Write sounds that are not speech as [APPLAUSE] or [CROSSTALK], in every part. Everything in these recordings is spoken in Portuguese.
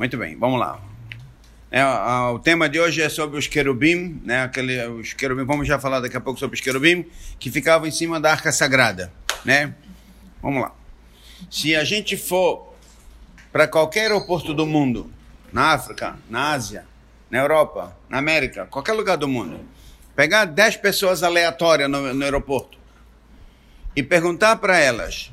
Muito bem, vamos lá. É, o tema de hoje é sobre os querubim, né? Aquele, os querubim, vamos já falar daqui a pouco sobre os querubim que ficavam em cima da arca sagrada, né? Vamos lá. Se a gente for para qualquer aeroporto do mundo, na África, na Ásia, na Europa, na América, qualquer lugar do mundo, pegar 10 pessoas aleatórias no, no aeroporto e perguntar para elas,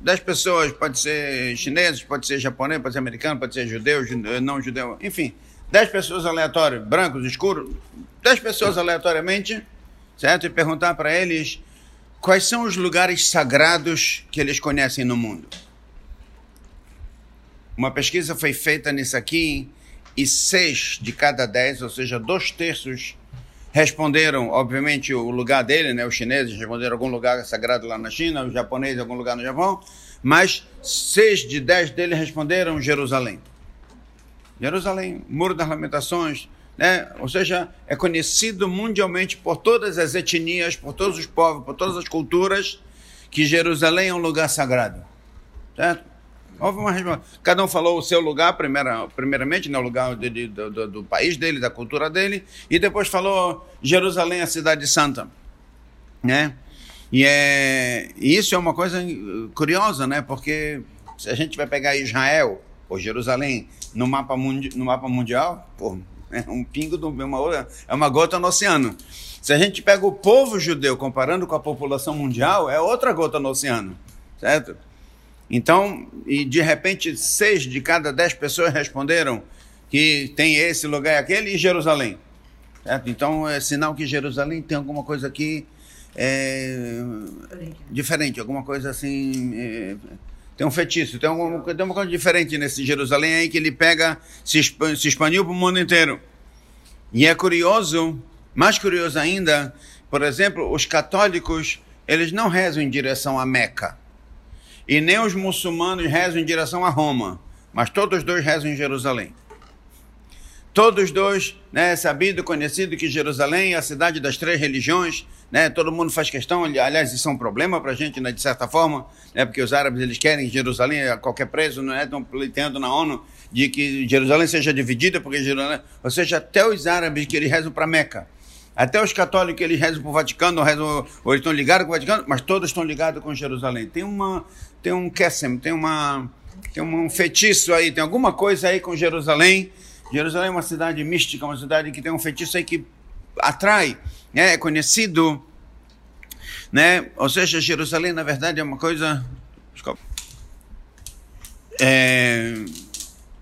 10 pessoas, pode ser chineses, pode ser japonês, pode ser americano, pode ser judeu, não judeu, enfim, 10 pessoas aleatórias, brancos, escuros, 10 pessoas aleatoriamente, certo? E perguntar para eles quais são os lugares sagrados que eles conhecem no mundo. Uma pesquisa foi feita nisso aqui e seis de cada dez, ou seja, dois terços, responderam, obviamente, o lugar dele, né? Os chineses responderam algum lugar sagrado lá na China, os japoneses algum lugar no Japão, mas seis de dez deles responderam Jerusalém. Jerusalém, Muro das Lamentações, né? ou seja, é conhecido mundialmente por todas as etnias, por todos os povos, por todas as culturas, que Jerusalém é um lugar sagrado. Certo? Houve uma Cada um falou o seu lugar, primeira, primeiramente, né, o lugar de, de, do, do, país dele, da cultura dele, e depois falou Jerusalém, a cidade santa. Né? E, é, e isso é uma coisa curiosa, né? porque se a gente vai pegar Israel, ou Jerusalém, no mapa, mundi no mapa mundial, pô, é um pingo, do, uma, é uma gota no oceano. Se a gente pega o povo judeu comparando com a população mundial, é outra gota no oceano, certo? Então, e de repente, seis de cada dez pessoas responderam que tem esse lugar e aquele e Jerusalém. Certo? Então, é sinal que Jerusalém tem alguma coisa aqui é, diferente, alguma coisa assim. É, tem um feitiço, tem, alguma, tem uma coisa diferente nesse Jerusalém aí que ele pega, se, se expandiu para o mundo inteiro. E é curioso, mais curioso ainda, por exemplo, os católicos, eles não rezam em direção a Meca. E nem os muçulmanos rezam em direção a Roma. Mas todos dois rezam em Jerusalém. Todos dois, né, sabido, conhecido que Jerusalém é a cidade das três religiões, né, todo mundo faz questão, aliás, isso é um problema para a gente, né, de certa forma, né, porque os árabes eles querem Jerusalém a qualquer preço, não é? Estão pleiteando na ONU de que Jerusalém seja dividida, porque Jerusalém, ou seja, até os árabes que eles rezam para Meca, até os católicos eles rezam para o Vaticano, rezam, ou estão ligados com o Vaticano, mas todos estão ligados com Jerusalém. Tem uma, tem um Kessem, tem uma, tem um feitiço aí, tem alguma coisa aí com Jerusalém Jerusalém é uma cidade mística, uma cidade que tem um feitiço aí que atrai, né? é conhecido, né? Ou seja, Jerusalém na verdade é uma coisa, é,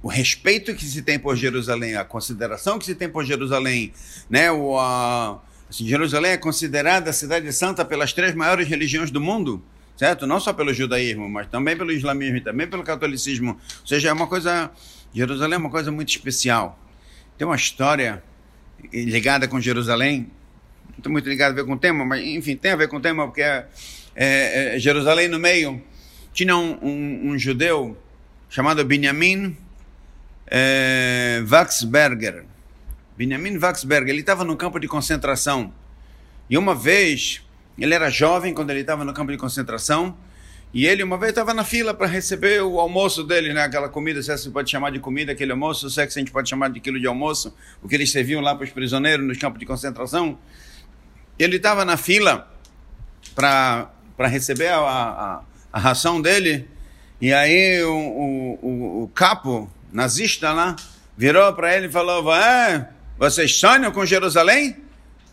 o respeito que se tem por Jerusalém, a consideração que se tem por Jerusalém, né? O, a, assim, Jerusalém é considerada a cidade santa pelas três maiores religiões do mundo, certo? Não só pelo judaísmo, mas também pelo islamismo e também pelo catolicismo. Ou seja, é uma coisa Jerusalém é uma coisa muito especial. Tem uma história ligada com Jerusalém, não estou muito ligado a ver com o tema, mas enfim, tem a ver com o tema, porque é, é, é Jerusalém no meio. Tinha um, um, um judeu chamado Benjamin é, Waxberger. Benjamin Waxberger, ele estava no campo de concentração. E uma vez, ele era jovem quando ele estava no campo de concentração, e ele uma vez estava na fila para receber o almoço dele, né? Aquela comida, se você pode chamar de comida, aquele almoço, se é que a gente pode chamar de quilo de almoço, o que eles serviam lá para os prisioneiros nos campos de concentração. Ele estava na fila para receber a, a, a, ração dele, e aí o, o, o, o capo nazista lá virou para ele e falou: é, vocês sonham com Jerusalém?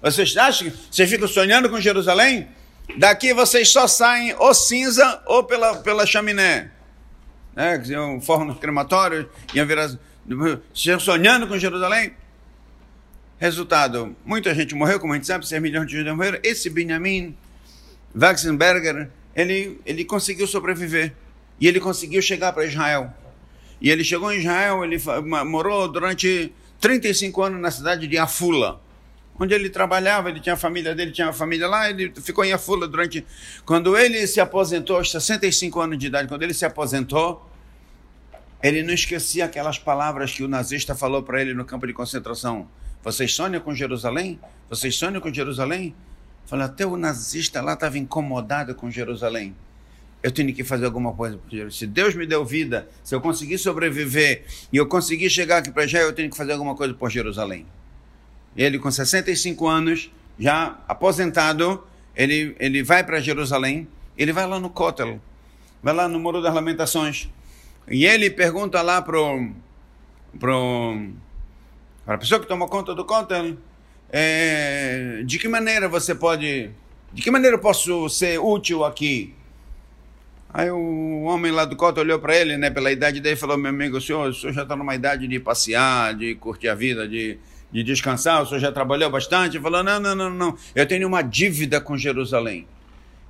Vocês acham que vocês ficam sonhando com Jerusalém? Daqui vocês só saem ou cinza ou pela, pela chaminé. Né? Um forno crematório, iam virar, sonhando com Jerusalém. Resultado, muita gente morreu, como a gente sabe, 6 milhões de judeus morreram. Esse Benjamin Waxenberger, ele, ele conseguiu sobreviver. E ele conseguiu chegar para Israel. E ele chegou em Israel, ele morou durante 35 anos na cidade de Afula onde ele trabalhava, ele tinha a família dele, tinha a família lá, ele ficou em Afula durante... Quando ele se aposentou, aos 65 anos de idade, quando ele se aposentou, ele não esquecia aquelas palavras que o nazista falou para ele no campo de concentração. Vocês sonham com Jerusalém? Vocês sonham com Jerusalém? Falei, até o nazista lá estava incomodado com Jerusalém. eu tenho que fazer alguma coisa por Jerusalém. Se Deus me deu vida, se eu conseguir sobreviver e eu conseguir chegar aqui para já, eu tenho que fazer alguma coisa por Jerusalém. Ele, com 65 anos, já aposentado, ele, ele vai para Jerusalém, ele vai lá no Kotel, vai lá no Muro das Lamentações, e ele pergunta lá para pro, a pessoa que toma conta do Kotel, é, de que maneira você pode, de que maneira eu posso ser útil aqui? Aí o homem lá do Cota olhou para ele, né, pela idade dele, e falou: Meu amigo, o senhor, o senhor já está numa idade de passear, de curtir a vida, de, de descansar, o senhor já trabalhou bastante. Falou: Não, não, não, não, eu tenho uma dívida com Jerusalém.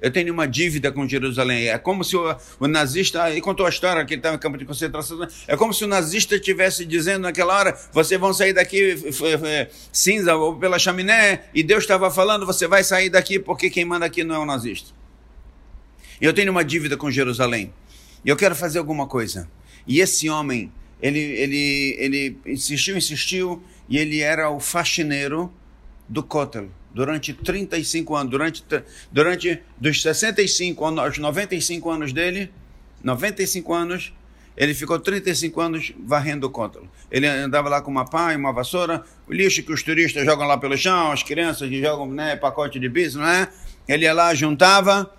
Eu tenho uma dívida com Jerusalém. É como se o, o nazista, ele contou a história que ele estava em campo de concentração, é como se o nazista estivesse dizendo naquela hora: vocês vão sair daqui cinza ou pela chaminé, e Deus estava falando: você vai sair daqui porque quem manda aqui não é o nazista. Eu tenho uma dívida com Jerusalém. E eu quero fazer alguma coisa. E esse homem, ele, ele, ele insistiu, insistiu, e ele era o faxineiro do Kotel durante 35 anos. Durante, durante dos 65 aos 95 anos dele, 95 anos, ele ficou 35 anos varrendo o Kotel. Ele andava lá com uma pá e uma vassoura, o lixo que os turistas jogam lá pelo chão, as crianças que jogam né, pacote de bis, não é? Ele ia lá, juntava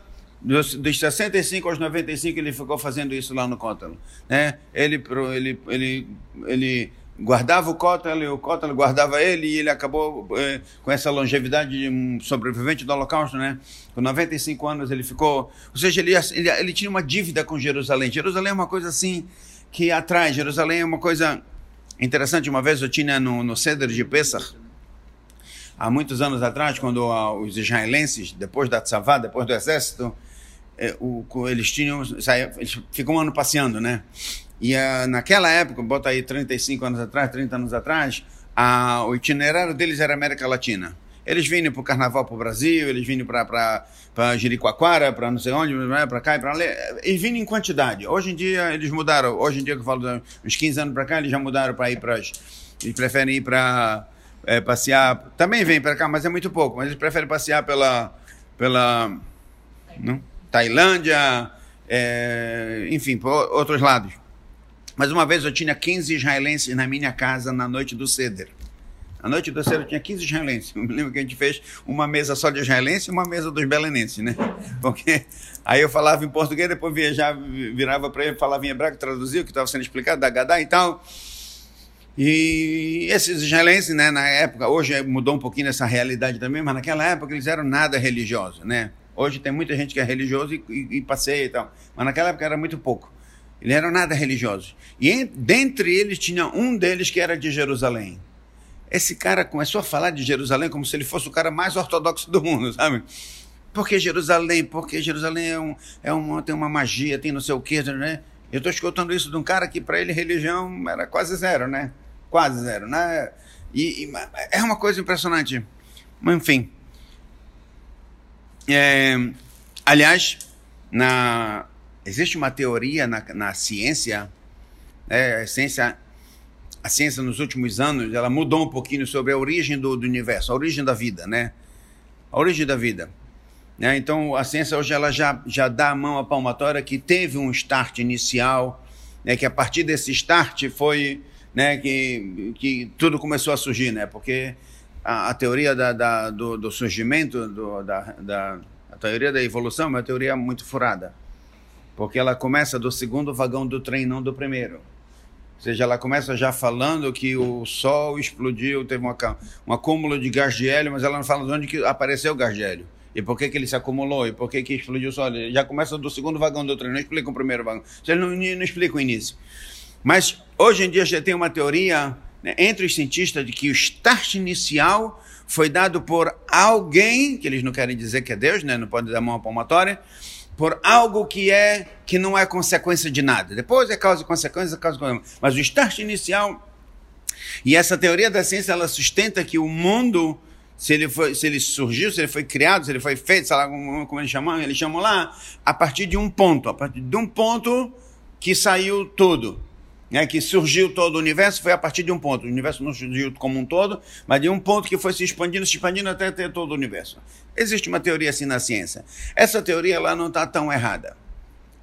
dos, dos 65 aos 95 ele ficou fazendo isso lá no Cótalo. Né? Ele, ele, ele, ele guardava o Cótalo o Cótalo guardava ele e ele acabou eh, com essa longevidade de um sobrevivente do Holocausto, né? Com 95 anos ele ficou... Ou seja, ele, ele, ele tinha uma dívida com Jerusalém. Jerusalém é uma coisa assim que atrai. Jerusalém é uma coisa interessante. Uma vez eu tinha no, no Ceder de Pesach, há muitos anos atrás, quando os israelenses, depois da Tzavá, depois do exército, é, o, eles tinham, eles ficam um ano passeando, né? E uh, naquela época, bota aí 35 anos atrás, 30 anos atrás, a, o itinerário deles era América Latina. Eles vinham para o carnaval para o Brasil, eles vinham para Jericoacoara, para não sei onde, né, para cá e para ali. Eles vinham em quantidade. Hoje em dia eles mudaram. Hoje em dia, que eu falo uns 15 anos para cá, eles já mudaram para ir para. Eles preferem ir para é, passear. Também vêm para cá, mas é muito pouco. Mas eles preferem passear pela. pela não? Tailândia, é, enfim, por outros lados. Mas uma vez eu tinha 15 israelenses na minha casa na noite do Ceder. Na noite do Ceder eu tinha 15 israelenses. Eu me lembro que a gente fez uma mesa só de israelenses e uma mesa dos belenenses, né? Porque aí eu falava em português, depois viajava, virava para ele, falava em hebraico, traduzia o que estava sendo explicado, da Gadá e tal. E esses israelenses, né, na época, hoje mudou um pouquinho essa realidade também, mas naquela época eles eram nada religiosos, né? Hoje tem muita gente que é religioso e, e, e passeia e tal. Mas naquela época era muito pouco. Eles eram nada religiosos. E em, dentre eles tinha um deles que era de Jerusalém. Esse cara começou a falar de Jerusalém como se ele fosse o cara mais ortodoxo do mundo, sabe? Porque Jerusalém, porque Jerusalém é um, é um, tem uma magia, tem não sei o quê, né? Eu estou escutando isso de um cara que para ele religião era quase zero, né? Quase zero, né? E, e é uma coisa impressionante. Mas, enfim, é, aliás, na, existe uma teoria na, na ciência, né, a ciência, a ciência nos últimos anos, ela mudou um pouquinho sobre a origem do, do universo, a origem da vida, né? A origem da vida. Né? Então, a ciência hoje ela já, já dá a mão à palmatória que teve um start inicial, né? que a partir desse start foi né? que, que tudo começou a surgir, né? porque a, a teoria da, da, do, do, surgimento, do, da, da, a teoria da evolução é uma teoria muito furada. Porque ela começa do segundo vagão do trem, não do primeiro. Ou seja, ela começa já falando que o Sol explodiu, teve uma, um acúmulo de gás de hélio, mas ela não fala de onde que apareceu o gás de hélio. E por que, que ele se acumulou? E por que, que explodiu o Sol? Já começa do segundo vagão do trem, não explica o primeiro vagão. Vocês não, não explicam o início. Mas hoje em dia já tem uma teoria né, entre os cientistas de que o start inicial foi dado por alguém, que eles não querem dizer que é Deus, né, não pode dar mão à palmatória, por algo que é que não é consequência de nada. Depois é causa e consequência, causa e consequência. Mas o start inicial e essa teoria da ciência ela sustenta que o mundo se ele, foi, se ele surgiu, se ele foi criado, se ele foi feito, sei lá como, como eles chamam, eles chamam lá, a partir de um ponto, a partir de um ponto que saiu tudo né, que surgiu todo o universo foi a partir de um ponto. O universo não surgiu como um todo, mas de um ponto que foi se expandindo, se expandindo até ter todo o universo. Existe uma teoria assim na ciência. Essa teoria lá não está tão errada.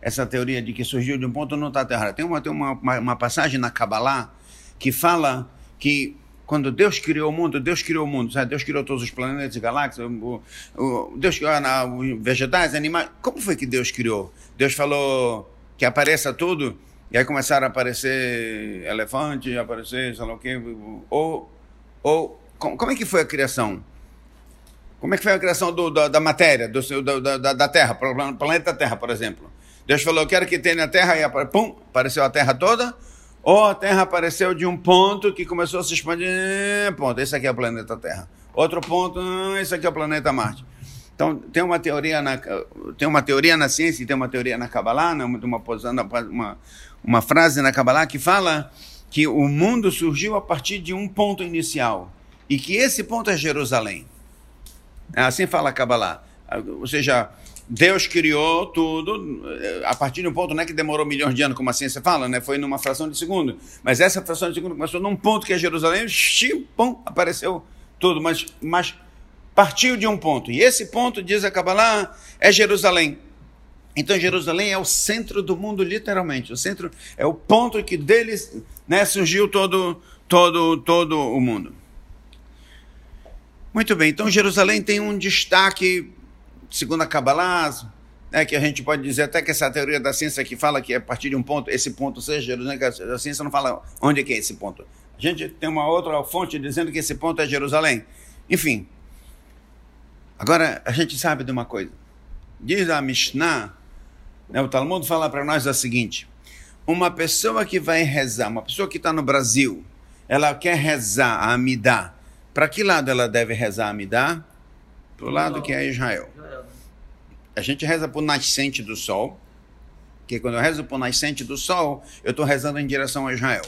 essa teoria de que surgiu de um ponto não está terra. Tem, uma, tem uma, uma, uma passagem na Kabbalah que fala que quando Deus criou o mundo, Deus criou o mundo, sabe? Deus criou todos os planetas e galáxias, o, o, Deus criou ah, vegetais, animais. Como foi que Deus criou? Deus falou que apareça tudo, e aí começaram a aparecer elefantes, aparecer, sei lá o quê. Ou, ou como é que foi a criação? Como é que foi a criação do, da, da, matéria, do, da, da, da Terra, planeta Terra, por exemplo? Deus falou, eu quero que tenha a Terra, e pum, apareceu a Terra toda, ou a Terra apareceu de um ponto que começou a se expandir, ponto, esse aqui é o planeta Terra. Outro ponto, esse aqui é o planeta Marte. Então, tem uma teoria na, tem uma teoria na ciência e tem uma teoria na Kabbalah, né, uma, uma, uma frase na Kabbalah que fala que o mundo surgiu a partir de um ponto inicial e que esse ponto é Jerusalém. Assim fala a Kabbalah. Ou seja, Deus criou tudo eh, a partir de um ponto, não é que demorou milhões de anos, como a ciência fala, né? foi numa fração de segundo. Mas essa fração de segundo começou num ponto que é Jerusalém, xim, pum, apareceu tudo. Mas, mas partiu de um ponto. E esse ponto, diz a Kabbalah, é Jerusalém. Então Jerusalém é o centro do mundo, literalmente. O centro é o ponto que deles né, surgiu todo, todo, todo o mundo. Muito bem, então Jerusalém tem um destaque segundo a Kabbalah, né, que a gente pode dizer até que essa teoria da ciência que fala que a partir de um ponto, esse ponto seja Jerusalém, a ciência não fala onde é que é esse ponto. A gente tem uma outra fonte dizendo que esse ponto é Jerusalém. Enfim. Agora, a gente sabe de uma coisa. Diz a Mishnah, o Talmud fala para nós o seguinte: uma pessoa que vai rezar, uma pessoa que está no Brasil, ela quer rezar a Amidá. Para que lado ela deve rezar a Amidá? Para o lado que é Israel a gente reza para o nascente do sol, que quando eu rezo para o nascente do sol, eu estou rezando em direção a Israel.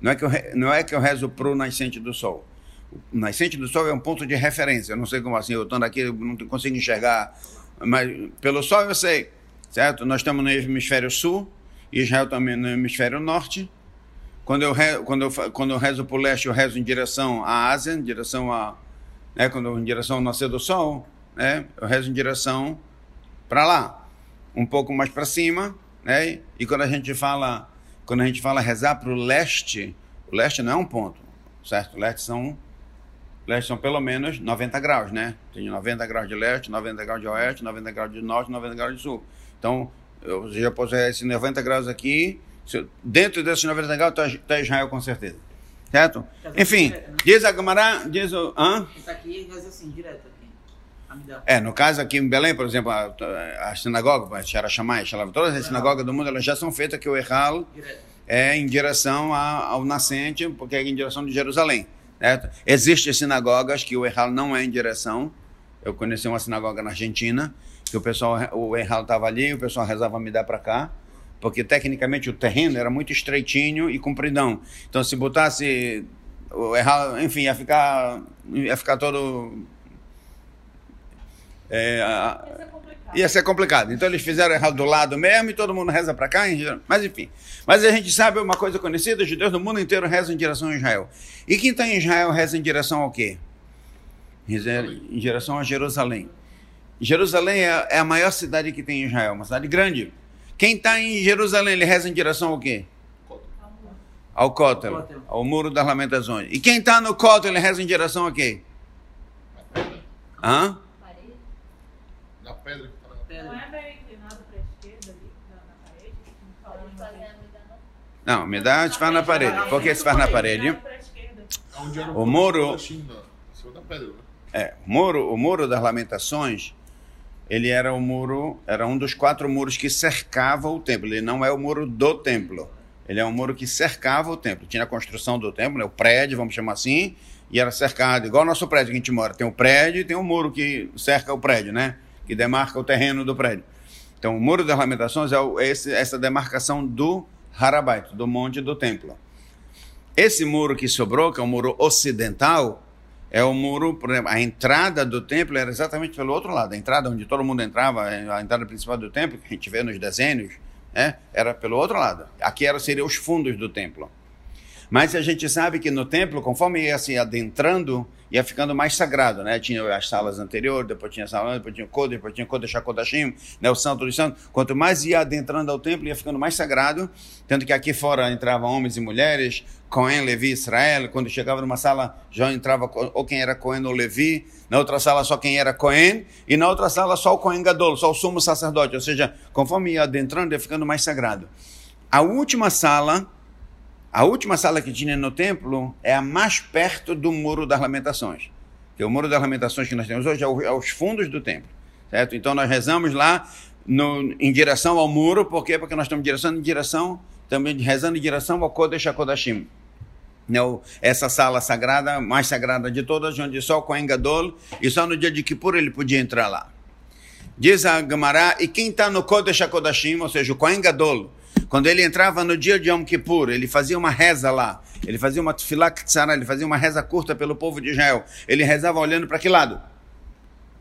Não é que eu, não é que eu rezo para o nascente do sol. O nascente do sol é um ponto de referência. Eu não sei como assim, eu estou aqui, eu não consigo enxergar, mas pelo sol eu sei, certo? Nós estamos no hemisfério sul, Israel também no hemisfério norte. Quando eu, quando eu, quando eu rezo para o leste, eu rezo em direção à Ásia, em direção a, né, quando, em direção ao nascer do sol, né, eu rezo em direção para lá, um pouco mais para cima, né? E quando a gente fala, quando a gente fala rezar para o leste, o leste não é um ponto, certo? O leste são leste são pelo menos 90 graus, né? Tem 90 graus de leste, 90 graus de oeste, 90 graus de norte, 90 graus de sul. Então, eu já posso esses 90 graus aqui, dentro desses 90 graus está tá Israel com certeza. Certo? Enfim, né? diz a Gamará, diz o. Hã? Está aqui, reza assim, direto. É, no caso aqui em Belém, por exemplo, a, a sinagoga, a Xarachamai, todas as sinagogas do mundo, elas já são feitas que o Erral é em direção a, ao nascente, porque é em direção de Jerusalém. Certo? Existem sinagogas que o Erral não é em direção. Eu conheci uma sinagoga na Argentina, que o pessoal, o Erral estava ali, o pessoal rezava me dar para cá, porque tecnicamente o terreno era muito estreitinho e compridão. Então, se botasse o Erral, enfim, ia ficar, ia ficar todo é, a, ia ser complicado. Então eles fizeram errado do lado mesmo e todo mundo reza para cá, mas enfim. Mas a gente sabe uma coisa conhecida: os judeus do mundo inteiro rezam em direção a Israel. E quem está em Israel reza em direção ao quê? Em direção a Jerusalém. Jerusalém é, é a maior cidade que tem em Israel, uma cidade grande. Quem está em Jerusalém, ele reza em direção ao quê? Ao Kotel, ao Muro das Lamentações. E quem está no Kotel, ele reza em direção a quê? Hã? pedra que tá na pedra. Não é meio inclinado para a esquerda ali, na, na parede? Não, me dá se faz na parede. Por que se faz na parede? O muro. É, o muro, o muro das lamentações, ele era o muro, era um dos quatro muros que cercava o templo. Ele não é o muro do templo. Ele é um muro que cercava o templo. Tinha a construção do templo, né, o prédio, vamos chamar assim, e era cercado, igual o nosso prédio que a gente mora. Tem o prédio e tem um muro que cerca o prédio, né? que demarca o terreno do prédio. Então, o Muro das Lamentações é, o, é esse, essa demarcação do Harabait, do Monte do Templo. Esse muro que sobrou, que é o muro ocidental, é o muro, por exemplo, a entrada do templo era exatamente pelo outro lado. A entrada onde todo mundo entrava, a entrada principal do templo, que a gente vê nos desenhos, né, era pelo outro lado. Aqui era, seriam os fundos do templo. Mas a gente sabe que no templo, conforme ia se adentrando, ia ficando mais sagrado, né? Tinha as salas anteriores, depois tinha a sala, depois tinha o Kodesh, depois tinha o Kodesh HaKodashim, né? o Santo dos Santos. Quanto mais ia adentrando ao templo, ia ficando mais sagrado. Tanto que aqui fora entravam homens e mulheres, Cohen, Levi, Israel. Quando chegava numa sala, já entrava ou quem era Cohen ou Levi. Na outra sala, só quem era Cohen. E na outra sala, só o Cohen Gadol, só o sumo sacerdote. Ou seja, conforme ia adentrando, ia ficando mais sagrado. A última sala a última sala que tinha no templo é a mais perto do Muro das Lamentações. Que o Muro das Lamentações que nós temos hoje é, é os fundos do templo. Certo? Então nós rezamos lá no, em direção ao muro, por quê? Porque nós estamos direção, em direção, também rezando em direção ao Kodesh HaKodashim. Não, essa sala sagrada, mais sagrada de todas, onde só o Kohen Gadol, e só no dia de Kippur ele podia entrar lá. Diz a Gemara, e quem está no Kodesh HaKodashim, ou seja, o Kohen Gadol, quando ele entrava no dia de Yom Kippur, ele fazia uma reza lá. Ele fazia uma tefilá ele fazia uma reza curta pelo povo de Israel. Ele rezava olhando para que lado?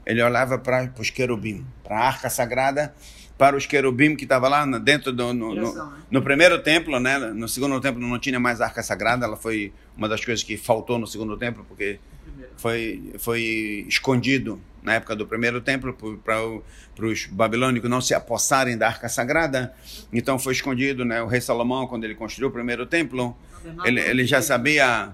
Ele olhava para os querubim, para a arca sagrada, para os querubim que estava lá dentro do no, no, né? no, primeiro templo, né? No segundo templo não tinha mais arca sagrada. Ela foi uma das coisas que faltou no segundo templo porque foi foi escondido na época do primeiro templo, para os babilônicos não se apossarem da arca sagrada. Então foi escondido, né? O rei Salomão, quando ele construiu o primeiro templo, ele, ele já sabia.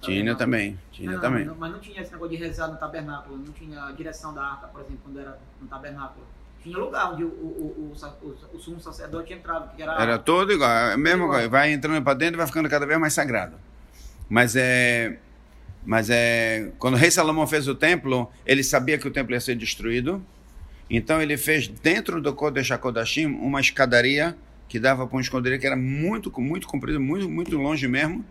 Tinha também, tinha não, também. Não, mas não tinha esse negócio de rezar no tabernáculo, não tinha a direção da arca, por exemplo, quando era no tabernáculo. Tinha lugar onde o, o, o, o, o sumo sacerdote entrava, que era... Era todo igual, é mesmo igual. vai entrando para dentro e vai ficando cada vez mais sagrado. Mas é mas é, quando o rei Salomão fez o templo, ele sabia que o templo ia ser destruído. Então ele fez dentro do Kodesh HaKodashim uma escadaria que dava para uma escadaria que era muito, muito comprida, muito, muito longe mesmo.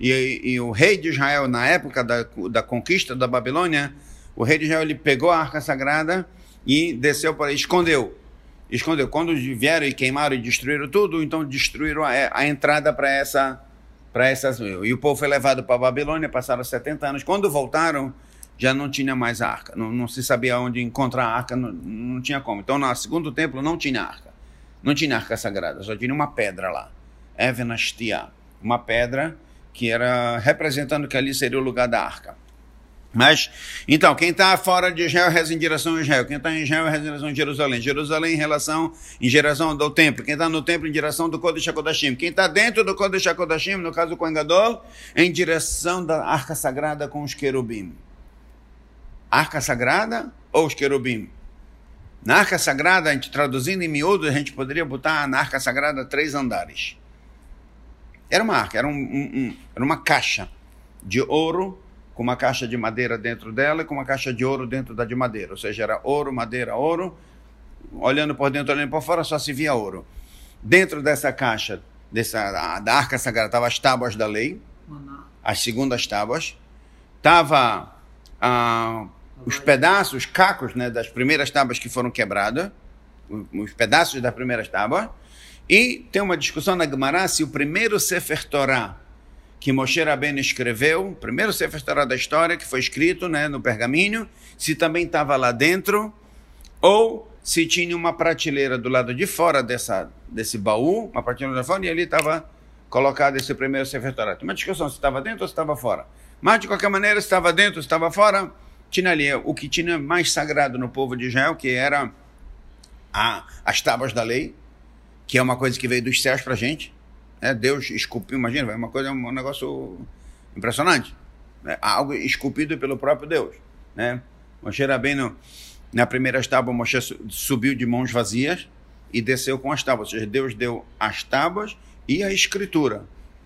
E, e, o rei de Israel, na época da, da conquista da Babilônia, o rei de Israel ele pegou a arca sagrada e desceu para escondeu. Escondeu. Quando vieram e queimaram e destruíram tudo, então destruíram a, a entrada para essa para essas. E o povo foi levado para a Babilônia, passaram 70 anos. Quando voltaram, já não tinha mais arca. Não, não se sabia onde encontrar a arca, não, não tinha como. Então, no segundo templo, não tinha arca. Não tinha arca sagrada, só tinha uma pedra lá. Evenastia. Uma pedra que era representando que ali seria o lugar da arca. Mas, então, quem está fora de Israel reza em direção a Israel. Quem está em Israel reza em direção a Jerusalém. Jerusalém em relação, em direção do templo. Quem está no templo em direção do Kodesh HaKodashim. Quem está dentro do Kodesh HaKodashim, no caso do Kohen Gadol, em direção da arca sagrada com os querubim. Arca sagrada ou os querubim? Na arca sagrada, a gente traduzindo em miúdo, a gente poderia botar na arca sagrada três andares. Era uma arca, era, um, um, um, era uma caixa de ouro com uma caixa de madeira dentro dela e com uma caixa de ouro dentro da de madeira. Ou seja, era ouro, madeira, ouro. Olhando por dentro, olhando por fora, só se via ouro. Dentro dessa caixa, dessa, da arca sagrada, estavam as tábuas da lei, as segundas tábuas. Estava ah, os pedaços, os cacos né, das primeiras tábuas que foram quebradas, os pedaços das primeiras tábuas. E tem uma discussão na Gemara se o primeiro Sefer Torah que Moshe Rabbeinu escreveu, primeiro Sefer Torah da história, que foi escrito né, no pergaminho, se também estava lá dentro, ou se tinha uma prateleira do lado de fora dessa, desse baú, uma prateleira de fora, e ali estava colocado esse primeiro Sefer Torah. Tem uma discussão se estava dentro ou se estava fora. Mas, de qualquer maneira, se estava dentro ou se estava fora, tinha ali o que tinha mais sagrado no povo de Israel, que era a, as tábuas da lei, que é uma coisa que veio dos céus para a gente, é, Deus esculpiu, imagina, é uma coisa, um negócio impressionante. Né? Algo esculpido pelo próprio Deus. Né? Moshe na primeira tábua, Moshe subiu de mãos vazias e desceu com as tábuas. Ou seja, Deus deu as tábuas e a escritura,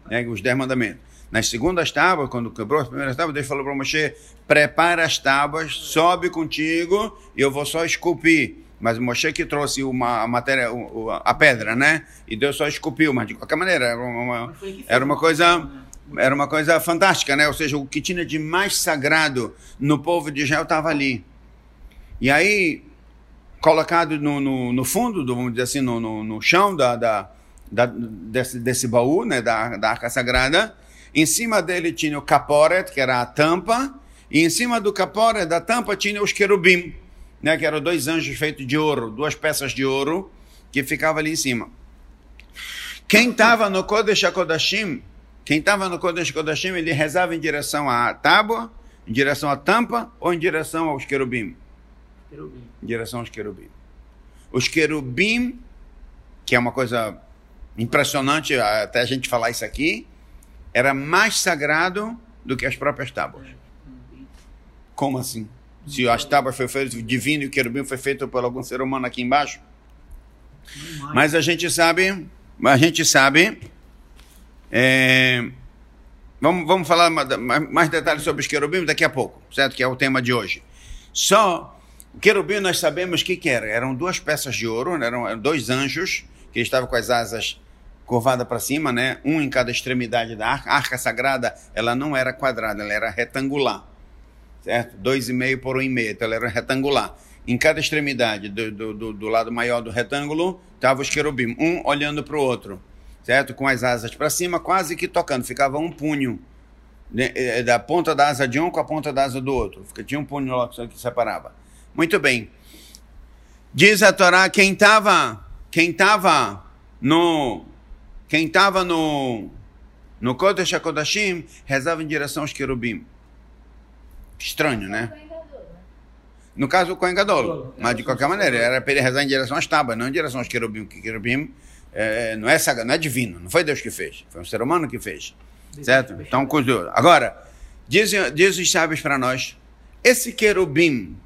né? os dez mandamentos. Nas segundas tábuas, quando quebrou as primeiras tábuas, Deus falou para Moshe: prepara as tábuas, sobe contigo e eu vou só esculpir mas Moshe que trouxe uma a matéria, a pedra, né? E Deus só esculpiu, mas de qualquer maneira era uma, era uma coisa era uma coisa fantástica, né? Ou seja, o que tinha de mais sagrado no povo de Israel estava ali. E aí colocado no, no, no, fundo, do, vamos dizer assim, no, no, no chão da, da, da, desse, desse baú, né, da, da arca sagrada, em cima dele tinha o caporet, que era a tampa, e em cima do caporet da tampa tinha os querubim né, que eram dois anjos feitos de ouro, duas peças de ouro, que ficava ali em cima. Quem estava no Kodesh HaKodashim, Quem estava no Kodesh Kodashim, ele rezava em direção à tábua, em direção à tampa ou em direção aos querubim? Querubim. Em direção aos querubim. Os querubim, que é uma coisa impressionante até a gente falar isso aqui, era mais sagrado do que as próprias tábuas. Como assim? Se as tábuas foi feito divino e o querubim foi feito por algum ser humano aqui embaixo? Mas a gente sabe, a gente sabe. é, vamos, vamos falar ma- mais, detalhes sobre os querubim daqui a pouco, certo? Que é o tema de hoje. Só o querubim nós sabemos o que, que era. Eram duas peças de ouro, né? eram, eram dois anjos que estavam com as asas curvadas para cima, né? Um em cada extremidade da arca. A arca sagrada, ela não era quadrada, ela era retangular certo? Dois e meio por um e meio, então ela era retangular. Em cada extremidade do, do, do- do lado maior do retângulo estavam os querubim, um olhando para o outro, certo? Com as asas para cima, quase que tocando, ficava um punho né, eh, da ponta da asa de um com a ponta da asa do outro. Tinha um punho lá que separava. Muito bem. Diz a Torá, quem estava quem tava no quem estava no no Kodesh HaKodashim rezava em direção aos querubim. Estranho, né? No caso, o Kohen Gadol. Mas, de qualquer maneira, era para ele rezar em direção às tábuas, não em direção aos querubim. Porque querubim eh, não, é sagrado, não é divino, não foi Deus que fez. Foi um ser humano que fez. Certo? Então, com. Agora, diz, diz os sábios para nós, esse querubim,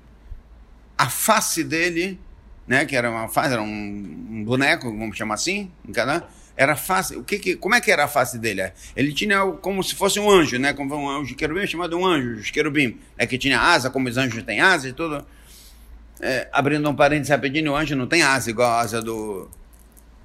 a face dele, né, que era uma face, era um, um boneco, vamos chamar assim, em cada- era face, o que que, como é que era a face dele? Ele tinha como se fosse um anjo, né, como um anjo, querubim é chamado um anjo, os querubim, né, que tinha asa, como os anjos têm asa e tudo. É, abrindo um parênteses rapidinho, o anjo não tem asa igual a asa do,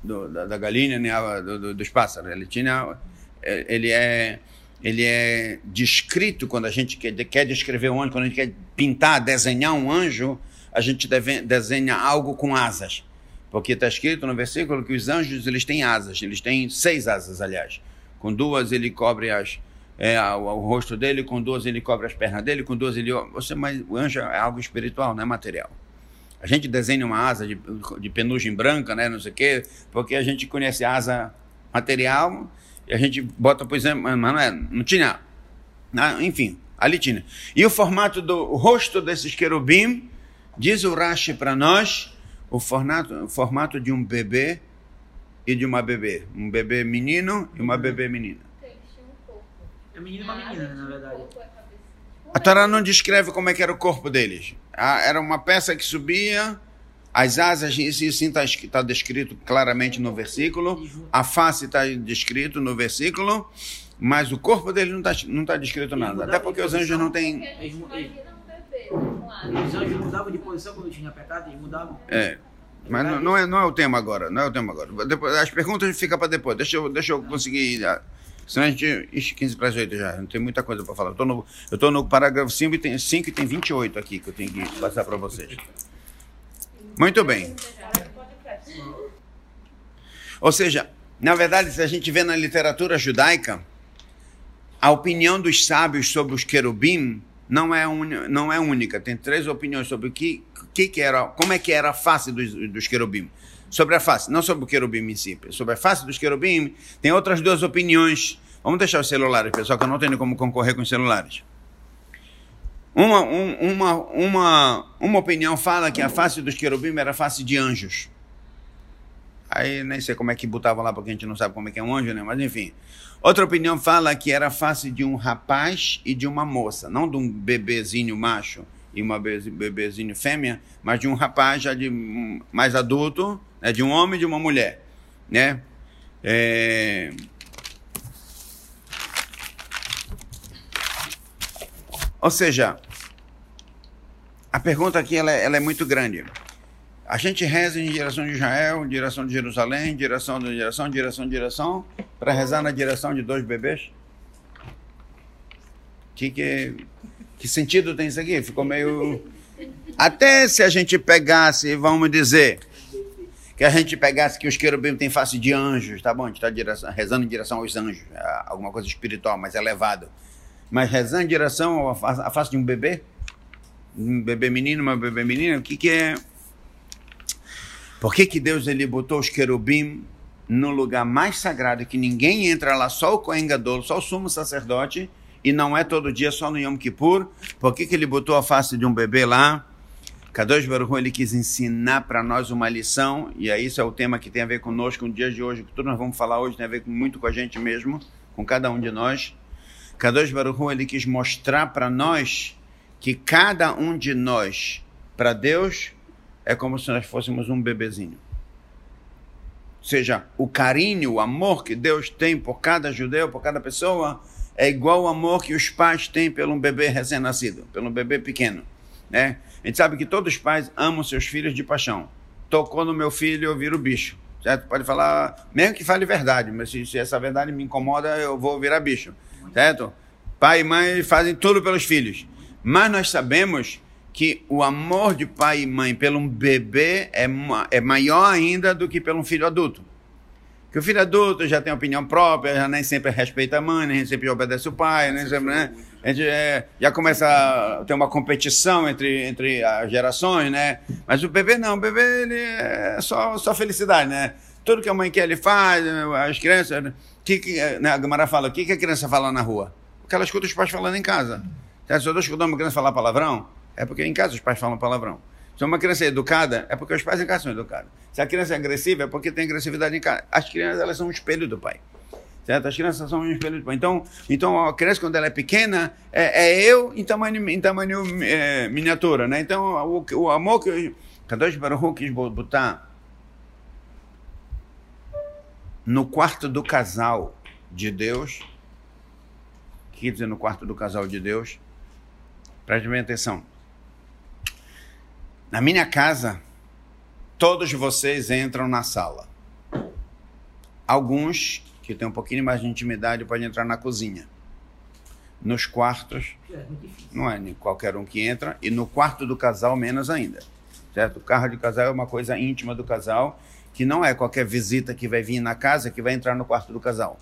do- da, da galinha nem a do- do- dos pássaros. Ele tinha, é, ele é, ele é descrito quando a gente quer, quer descrever um anjo, quando a gente quer pintar, desenhar um anjo, a gente deve- desenha algo com asas, porque está escrito no versículo que os anjos eles têm asas, eles têm seis asas, aliás. Com duas ele cobre as é, o, o rosto dele, com duas ele cobre as pernas dele, com duas ele. Você, mas o anjo é algo espiritual, não é material. A gente desenha uma asa de, de penugem branca, né, não sei o quê, porque a gente conhece asa material e a gente bota, por exemplo, mas não, é, não tinha. Ah, enfim, ali tinha. E o formato do rosto desses querubim, diz o Rashi para nós, o formato, o formato de um bebê e de uma bebê. Um bebê menino e uma bebê menina. É menino e uma menina, na verdade. A Torá não descreve como é que era o corpo deles. Ah, Era uma peça que subia, as asas, isso está tá descrito claramente no versículo, a face está descrito no versículo, mas o corpo dele não está não tá descrito nada. Até porque os anjos não têm. Os anjos mudavam de posição quando tinha pecado, eles mudavam. É, mas não, não é, não é o tema agora, não é o tema agora. Depois, as perguntas ficam para depois. Deixa eu, deixa eu conseguir. Senão a gente. Ixi, 15 para as 8 já. Não tem muita coisa para falar. Eu tô no parágrafo 5 e tem, 5 e tem 28 aqui que eu tenho que passar para vocês. Muito bem. Ou seja, na verdade, se a gente vê na literatura judaica, a opinião dos sábios sobre os querubim não é, uni- não é única. Tem três opiniões sobre o que, que, que era, como é que era a face dos, dos querubim. Sobre a face, não sobre o querubim em si. Sobre a face dos querubim, tem outras duas opiniões. Vamos deixar os celulares, pessoal, que eu não tenho como concorrer com os celulares. Uma, um- uma, uma, uma opinião fala que a face dos querubim era a face de anjos. Aí nem sei como é que botavam lá, porque a gente não sabe como é que é um anjo, né? Mas enfim. Outra opinião fala que era face de um rapaz e de uma moça, não de um bebezinho macho e uma bebezinho fêmea, mas de um rapaz já de mais adulto, né? de um homem e de uma mulher, né? É... Ou seja, a pergunta aqui ela é, ela é muito grande. A gente reza em direção de Israel, em direção de Jerusalém, em direção de direção, direção, direção, para rezar na direção de dois bebês? Que, que, que sentido tem isso aqui? Ficou meio. Até se a gente pegasse, vamos dizer, que a gente pegasse que os querubim têm face de anjos, tá bom? A gente está rezando em direção aos anjos, a- alguma coisa espiritual, mais elevado. Mas rezando em direção à face, à face de um bebê? Um bebê menino, uma bebê menina, o que, que é? Por que, que Deus ele botou os querubim no lugar mais sagrado, que ninguém entra lá, só o Kohen Gadol, só o sumo sacerdote, e não é todo dia, só no Yom Kippur. Por que, que ele botou a face de um bebê lá? Kadosh Baruch ele quis ensinar para nós uma lição, e aí isso é o tema que tem a ver conosco no dia de hoje, que tudo nós vamos falar hoje tem a ver muito com a gente mesmo, com cada um de nós. Kadosh Baruch ele quis mostrar para nós que cada um de nós, para Deus, é como se nós fôssemos um bebezinho. Ou seja, o carinho, o amor que Deus tem por cada judeu, por cada pessoa, é igual ao amor que os pais têm pelo bebê recém-nascido, pelo bebê pequeno. Né? A gente sabe que todos os pais amam seus filhos de paixão. Tocou no meu filho, eu viro bicho. Certo? Pode falar, mesmo que fale verdade, mas se, se essa verdade me incomoda, eu vou virar bicho. Certo? Pai e mãe fazem tudo pelos filhos. Mas nós sabemos que o amor de pai e mãe pelo um bebê é, é maior ainda do que pelo um filho adulto. Que o filho adulto já tem opinião própria, já nem sempre respeita a mãe, nem sempre obedece o pai, nem sempre, né? A gente é, já começa a ter uma competição entre, entre as gerações, né? Mas o bebê não, o bebê ele é só, só felicidade, né? Tudo que a mãe quer ele faz, as crianças... Que, que, né? A Gamara fala, o que, que a criança fala na rua? O que ela escuta os pais falando em casa. Se eu estou escutando uma criança falar palavrão, é porque em casa os pais falam palavrão. Se uma criança é educada, é porque os pais em casa são educados. Se a criança é agressiva, é porque tem agressividade em casa. As crianças, elas são um espelho do pai. Certo? As crianças são um espelho do pai. Então, então a criança, quando ela é pequena, é, é eu em tamanho, em tamanho é, miniatura. Né? Então, o, o amor que Kadosh Baruch quis botar no quarto do casal de Deus, quer dizer, no quarto do casal de Deus, Preste bem atenção. Na minha casa, todos vocês entram na sala. Alguns, que têm um pouquinho mais de intimidade, podem entrar na cozinha. Nos quartos, não é qualquer um que entra. E no quarto do casal, menos ainda. Certo? O carro de casal é uma coisa íntima do casal, que não é qualquer visita que vai vir na casa que vai entrar no quarto do casal.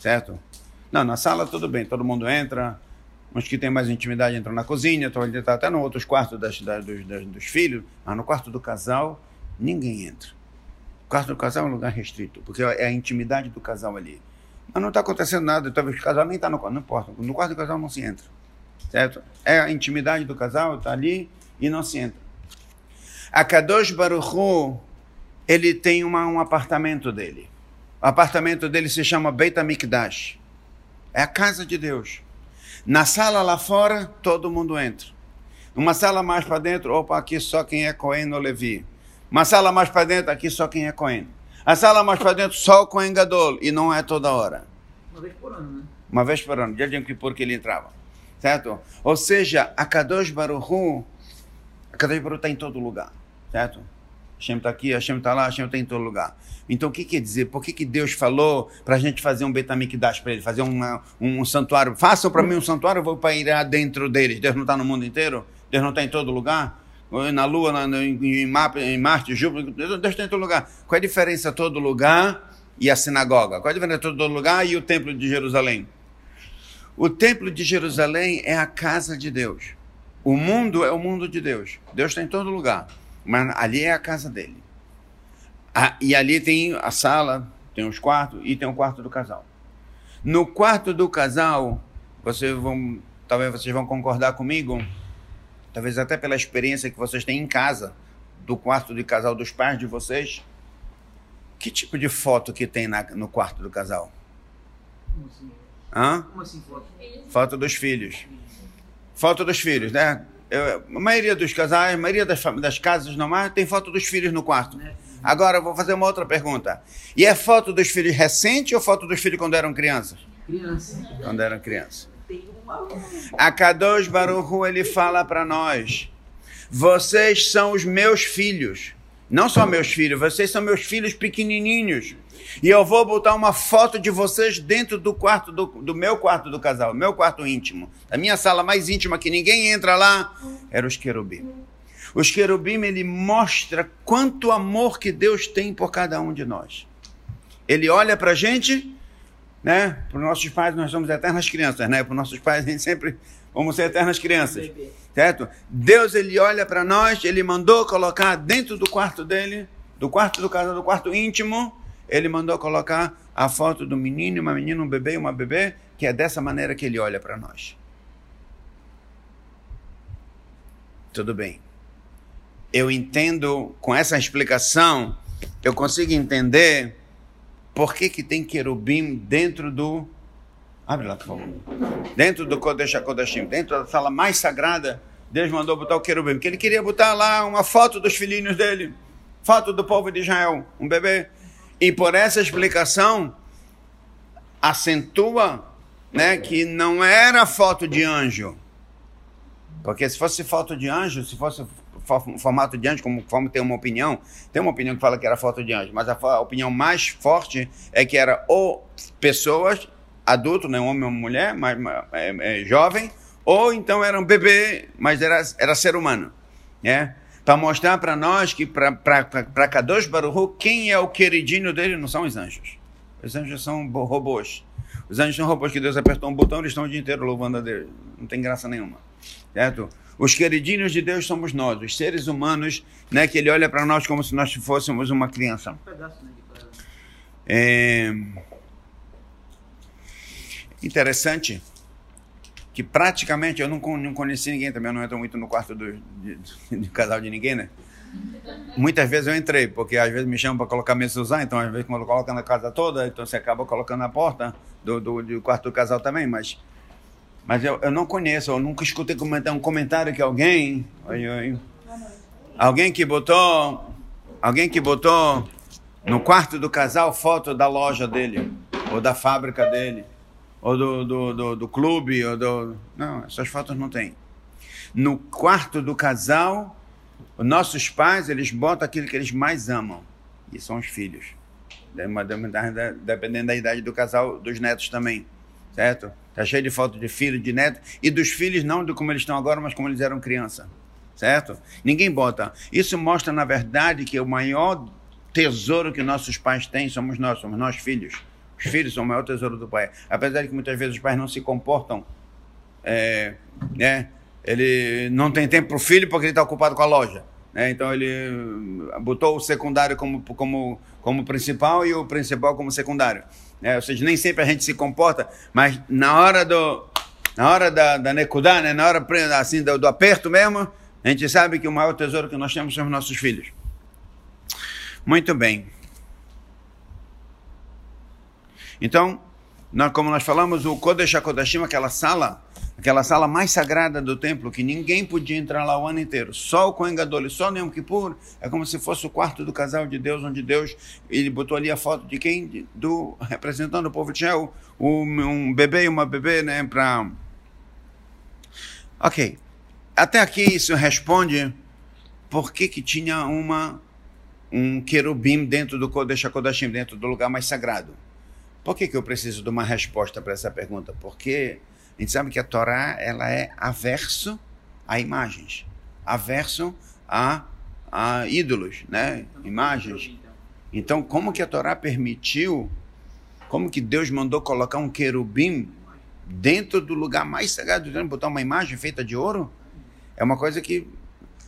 Certo? Não, na sala tudo bem, todo mundo entra, Uns que têm mais intimidade entram na cozinha, estão até nos outros quartos das, das, dos, das, dos filhos, mas no quarto do casal, ninguém entra. O quarto do casal é um lugar restrito, porque é a intimidade do casal ali. Mas não está acontecendo nada, talvez o casal nem está no quarto, não importa. No quarto do casal não se entra. Certo? É a intimidade do casal, está ali e não se entra. A Kadosh Baruchu, ele tem uma, um apartamento dele. O apartamento dele se chama Beit HaMikdash. É a casa de Deus. Na sala lá fora, todo mundo entra. Uma sala mais para dentro, opa, aqui só quem é Cohen ou Levi. Uma sala mais para dentro, aqui só quem é Cohen. A sala mais para dentro, só o Cohen Gadol. E não é toda hora. Uma vez por ano, né? Uma vez por ano, dia de Kippur que ele entrava. Certo? Ou seja, a Kadosh Baruch a Kadosh Baruch está em todo lugar. Certo? Hashem está aqui, Hashem está lá, Hashem está em todo lugar. Então, o que quer dizer? Por que, que Deus falou para a gente fazer um Betamikdash para ele, fazer uma, um santuário? Façam para mim um santuário, eu vou para ir dentro deles. Deus não está no mundo inteiro? Deus não está em todo lugar? Na Lua, na, em, em Marte, Júpiter, Deus está em todo lugar. Qual é a diferença todo lugar e a sinagoga? Qual é a diferença todo lugar e o templo de Jerusalém? O templo de Jerusalém é a casa de Deus. O mundo é o mundo de Deus. Deus está em todo lugar, mas ali é a casa dele. Ah, e ali tem a sala, tem os quartos e tem o quarto do casal. No quarto do casal, vocês vão, talvez vocês vão concordar comigo, talvez até pela experiência que vocês têm em casa, do quarto de casal dos pais de vocês. Que tipo de foto que tem na, no quarto do casal? Como assim? Hã? Como assim, foto? Foto dos filhos. Foto dos filhos, né? Eu, a maioria dos casais, a maioria das, das casas normais tem foto dos filhos no quarto. Né? Agora eu vou fazer uma outra pergunta. E é foto dos filhos recente ou foto dos filhos quando eram crianças? Criança. Quando eram crianças. A Kadosh Baruch Hu, ele fala para nós: vocês são os meus filhos. Não só meus filhos, vocês são meus filhos pequenininhos. E eu vou botar uma foto de vocês dentro do quarto do, do meu quarto do casal, meu quarto íntimo. A minha sala mais íntima que ninguém entra lá era os querubim. Os querubim, ele mostra quanto amor que Deus tem por cada um de nós. Ele olha para a gente, né? Para os nossos pais, nós somos eternas crianças, né? Para os nossos pais, a gente sempre vamos ser eternas crianças, certo? Deus, ele olha para nós, ele mandou colocar dentro do quarto dele, do quarto do casal, do quarto íntimo, ele mandou colocar a foto do menino, uma menina, um bebê e uma bebê, que é dessa maneira que ele olha para nós. Tudo bem. Eu entendo, com essa explicação, eu consigo entender por que, que tem querubim dentro do. Abre lá, por favor. Dentro do Kodesh HaKodashim, dentro da sala mais sagrada, Deus mandou botar o querubim, porque ele queria botar lá uma foto dos filhinhos dele, foto do povo de Israel, um bebê. E por essa explicação, acentua né, que não era foto de anjo. Porque se fosse foto de anjo, se fosse formato de anjo, como, como tem uma opinião, tem uma opinião que fala que era foto de anjo, mas a, a opinião mais forte é que era ou pessoas, adulto, né, homem ou mulher, mas, é, é, jovem, ou então era um bebê, mas era, era ser humano. Né? Para mostrar para nós que para Kadosh Baruch quem é o queridinho dele não são os anjos. Os anjos são robôs. Os anjos são robôs que Deus apertou um botão, eles estão o dia inteiro louvando a Deus. Não tem graça nenhuma. Certo? Os queridinhos de Deus somos nós, os seres humanos, né, que ele olha para nós como se nós fôssemos uma criança. É... Interessante que praticamente eu não, não conheci ninguém também, eu não entro muito no quarto do, de, [LAUGHS] de casal de ninguém, né? Muitas vezes eu entrei, porque às vezes me chamam para colocar usar, então às vezes quando coloca na casa toda, então você acaba colocando na porta do, do, do quarto do casal também, mas mas eu, eu não conheço, eu nunca escutei comentar um comentário que alguém. Oi, oi, alguém que botou. Alguém que botou no quarto do casal foto da loja dele, ou da fábrica dele, ou do, do, do, do clube, ou do. Não, essas fotos não tem. No quarto do casal, os nossos pais, eles botam aquilo que eles mais amam, e são os filhos. Dependendo da idade do casal, dos netos também, certo? Está cheio de foto de filho, de neto, e dos filhos não de como eles estão agora, mas como eles eram criança. Certo? Ninguém bota. Isso mostra, na verdade, que o maior tesouro que nossos pais têm somos nós, somos nós filhos. Os filhos são o maior tesouro do pai. Apesar de que muitas vezes os pais não se comportam, é, né? Ele não tem tempo para o filho porque ele está ocupado com a loja. Né? Então ele botou o secundário como, como, como principal e o principal como secundário. Né? Ou seja, nem sempre a gente se comporta, mas na hora do na hora da, da necudá, né? na hora assim, do, do aperto mesmo, a gente sabe que o maior tesouro que nós temos são os nossos filhos. Muito bem. Então, como nós falamos, o Kodesh HaKodashim, aquela sala, aquela sala mais sagrada do templo, que ninguém podia entrar lá o ano inteiro. Só o Kohen Gadol só o Yom Kippur, é como se fosse o quarto do casal de Deus, onde Deus, ele botou ali a foto de quem? Do, representando o povo de Israel, um, um bebê e uma bebê, né, para... Ok. Até aqui isso responde por que que tinha uma, um querubim dentro do Kodesh HaKodashim, dentro do lugar mais sagrado. Por que, que eu preciso de uma resposta para essa pergunta? Porque a gente sabe que a Torá ela é averso a imagens, averso a, a ídolos, né? Imagens. Então, como que a Torá permitiu, como que Deus mandou colocar um querubim dentro do lugar mais sagrado, botar uma imagem feita de ouro? É uma coisa que,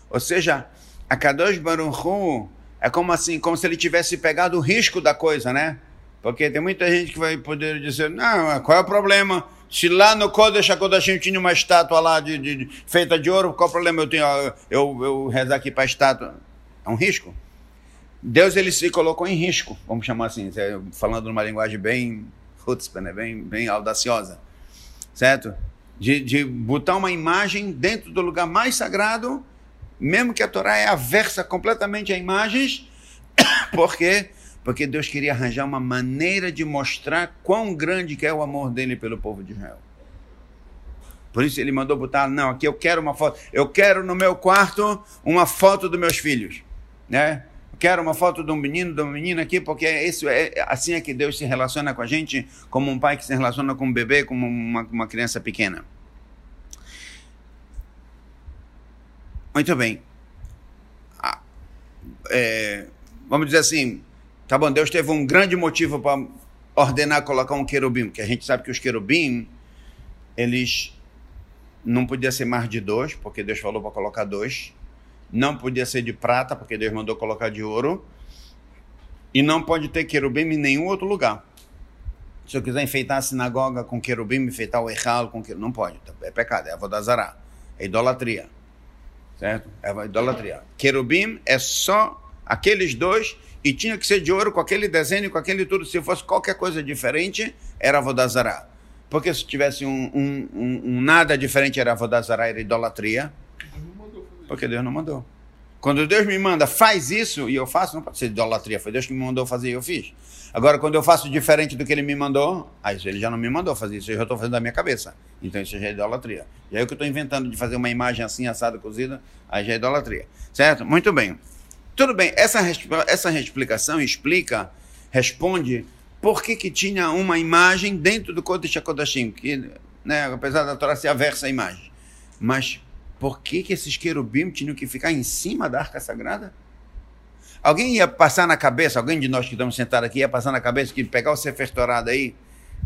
ou seja, a Kadosh Baruch Hu é como assim, como se ele tivesse pegado o risco da coisa, né? Porque tem muita gente que vai poder dizer, não, qual é o problema? Se lá no Kodesh HaKodashim tinha uma estátua lá de, de, de, feita de ouro, qual o problema eu tenho eu, eu rezar aqui para a estátua? É um risco. Deus ele se colocou em risco, vamos chamar assim, falando numa linguagem bem chutzpah, né? bem, bem audaciosa, certo? De, de botar uma imagem dentro do lugar mais sagrado, mesmo que a Torá é aversa completamente a imagens, [COUGHS] porque porque Deus queria arranjar uma maneira de mostrar quão grande que é o amor dele pelo povo de Israel. Por isso ele mandou botar, não, aqui eu quero uma foto, eu quero no meu quarto uma foto dos meus filhos, né? Eu quero uma foto de um menino, de uma menina aqui, porque isso é assim é que Deus se relaciona com a gente, como um pai que se relaciona com um bebê, como uma, uma criança pequena. Muito bem. Ah, é, vamos dizer assim, Tá bom, Deus teve um grande motivo para ordenar colocar um querubim, porque a gente sabe que os querubim, eles não podia ser mais de dois, porque Deus falou para colocar dois. Não podia ser de prata, porque Deus mandou colocar de ouro. E não pode ter querubim em nenhum outro lugar. Se eu quiser enfeitar a sinagoga com querubim, enfeitar o Echal com querubim, não pode. É pecado, é avodazará. É idolatria. Certo? É idolatria. Querubim é só aqueles dois e tinha que ser de ouro com aquele desenho, com aquele tudo. Se fosse qualquer coisa diferente, era avodazará. Porque se tivesse um, um, um, um nada diferente, era avodazará, era idolatria. Porque Deus não mandou. Quando Deus me manda, faz isso, e eu faço, não pode ser idolatria. Foi Deus que me mandou fazer e eu fiz. Agora, quando eu faço diferente do que ele me mandou, aí ele já não me mandou fazer isso, eu já estou fazendo da minha cabeça. Então isso já é idolatria. E aí o que eu estou inventando de fazer uma imagem assim, assada, cozida, aí já é idolatria. Certo? Muito bem. Tudo bem, essa, essa explicação explica, responde por que, que tinha uma imagem dentro do Kodesh HaKodashim, que, né, apesar da Torá ser aversa a imagem. Mas por que, que esses querubim tinham que ficar em cima da arca sagrada? Alguém ia passar na cabeça, alguém de nós que estamos sentados aqui, ia passar na cabeça que pegar o Sefer Torá daí,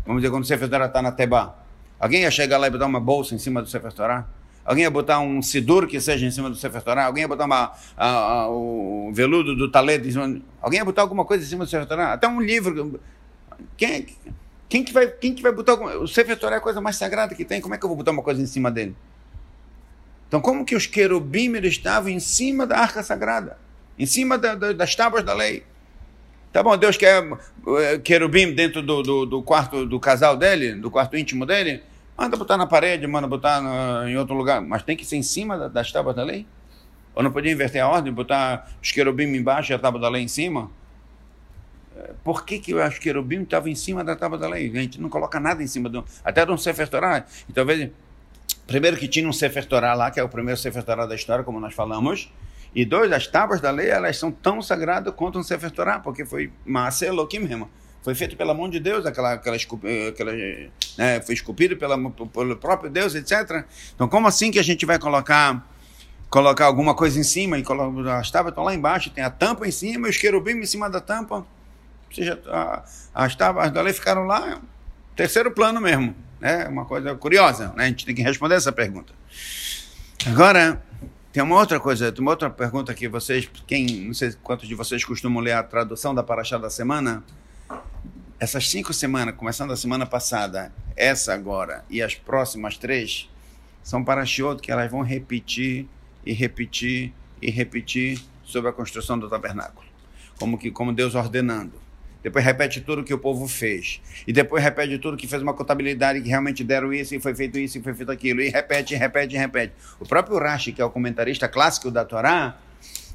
vamos dizer, quando o Sefer Torá está na Teba, alguém ia chegar lá e botar uma bolsa em cima do Sefer Torá? Alguém ia botar um sidur que seja em cima do Sefer Torá? Alguém ia botar uma, a, a, o veludo do cima? Alguém ia botar alguma coisa em cima do Sefer Torá? Até um livro. Quem, quem, que, vai, quem que vai botar... O Sefer Torá é a coisa mais sagrada que tem. Como é que eu vou botar uma coisa em cima dele? Então, como que os querubim estavam em cima da arca sagrada? Em cima da, da, das tábuas da lei? Tá bom, Deus quer uh, querubim dentro do, do, do, quarto do casal dele, do quarto íntimo dele? Manda botar na parede, manda botar em outro lugar. Mas tem que ser em cima da, das tábuas da lei? Ou não podia inverter a ordem, botar os querubim embaixo e a tábua da lei em cima? Eh, por que, que os querubim estavam em cima da tábua da lei? A gente não coloca nada em cima do. Até de um Sefer Torah. E talvez Primeiro que tinha um Sefer Torah lá, que é o primeiro Sefer Torah da história, como nós falamos. E dois, as tábuas da lei, elas são tão sagradas quanto um Sefer Torah, porque foi Maaseh Elohim mesmo. Foi feito pela mão de Deus, aquela, aquela, aquela né, foi esculpido pela, pelo próprio Deus, etc. Então, como assim que a gente vai colocar colocar alguma coisa em cima e colocar, as tábuas estão lá embaixo, tem a tampa em cima os querubim em cima da tampa. Ou seja, a, as tábuas da lei ficaram lá, terceiro plano mesmo. É uma coisa curiosa, né? A gente tem que responder essa pergunta. Agora, tem uma outra coisa, uma outra pergunta que vocês, quem, não sei quantos de vocês costumam ler a tradução da Paraxá da semana. Essas cinco semanas, começando a semana passada, essa agora e as próximas três, são paraxiot que elas vão repetir e repetir e repetir sobre a construção do tabernáculo. Como que como Deus ordenando depois repete tudo que o povo fez, e depois repete tudo que fez uma contabilidade que realmente deram isso, e foi feito isso, e foi feito aquilo, e repete, repete, repete. O próprio Rashi, que é o comentarista clássico da Torá,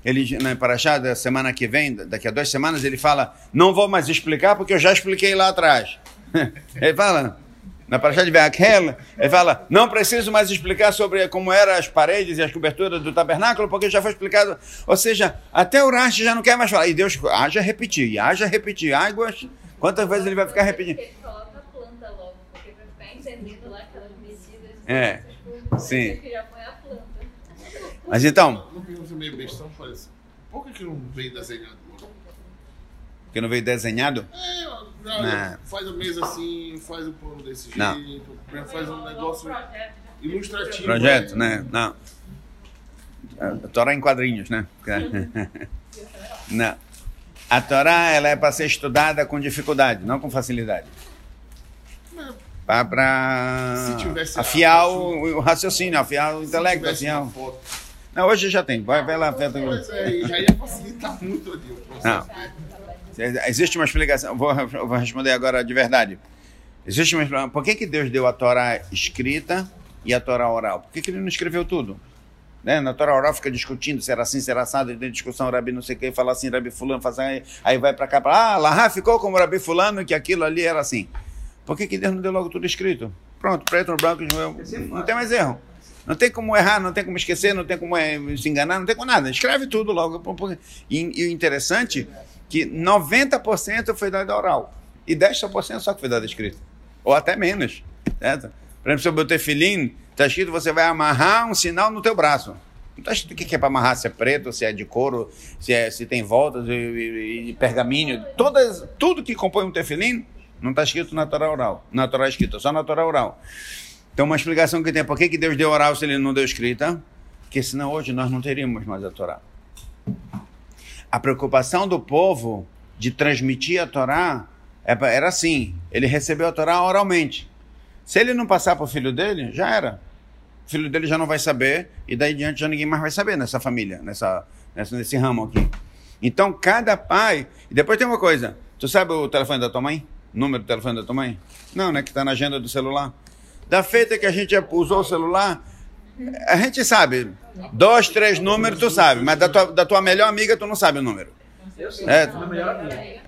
ele, na Parashá da semana que vem, daqui a duas semanas, ele fala, não vou mais explicar porque eu já expliquei lá atrás. [LAUGHS] ele fala, na Parashá de Beakhel, ele fala, não preciso mais explicar sobre como eram as paredes e as coberturas do tabernáculo, porque já foi explicado. Ou seja, até o Rashi já não quer mais falar. E Deus haja repetir, haja repetir. Águas, quantas vezes ele vai ficar repetindo? Ele coloca Mas então, Não pergunta meio bestão, parece. Por que, que não veio desenhado logo? que não veio desenhado? É, Não. faz a mesa assim, faz o plano desse Não. jeito, faz um negócio ilustrativo. Projeto, né? Não. A Torá em quadrinhos, né? [LAUGHS] Não. A Torá ela é para ser estudada com dificuldade, não com facilidade. Para Se afiar a- o, o raciocínio, afiar o Se intelecto. tivesse Afiar... uma o- foto. Não, hoje já tem. Vai, vai lá. Vai, Mas é, já ia facilitar muito ali o processo. Não. Existe uma explicação. Vou, eu vou responder agora de verdade. Existe uma explicação. Por que, que Deus deu a Torá escrita e a Torá oral? Por que, que ele não escreveu tudo? Né? Na Torá oral fica discutindo se era assim, se era assado, tem discussão, Rabi não sei o que, fala assim, Rabi fulano, faz assim, aí vai para cá, pra, ah, lá ficou como Rabi fulano, que aquilo ali era assim. Por que, que Deus não deu logo tudo escrito? Pronto, preto no branco, não tem mais erro. Não tem como errar, não tem como esquecer, não tem como eh, se enganar, não tem como nada. Escreve tudo logo. E, o interessante que 90% foi dado oral e 10% só que foi dado escrito. Ou até menos. Certo? Por exemplo, sobre o tefilim, está escrito você vai amarrar um sinal no teu braço. Não está escrito o que é para amarrar, se é preto, se é de couro, se, é, se tem voltas e, e, e pergaminho. Todas, tudo que compõe um tefilim não está escrito na Torá oral. Na Torá escrita, só na Torá oral. Então, uma explicação que tem, por que, que Deus deu oral se ele não deu escrita? Porque senão hoje nós não teríamos mais a Torá. A preocupação do povo de transmitir a Torá é era assim: ele recebeu a Torá oralmente. Se ele não passar para o filho dele, já era. O filho dele já não vai saber, e daí em diante já ninguém mais vai saber nessa família, nessa, nessa, nesse ramo aqui. Então, cada pai. E depois tem uma coisa: tu sabe o telefone da tua mãe? Número do telefone da tua mãe? Não, né? Que está na agenda do celular. Da feita que a gente usou o celular, a gente sabe. Dois, três números tu sabe, mas da tua, da tua melhor amiga tu não sabe o número. Eu sei, É.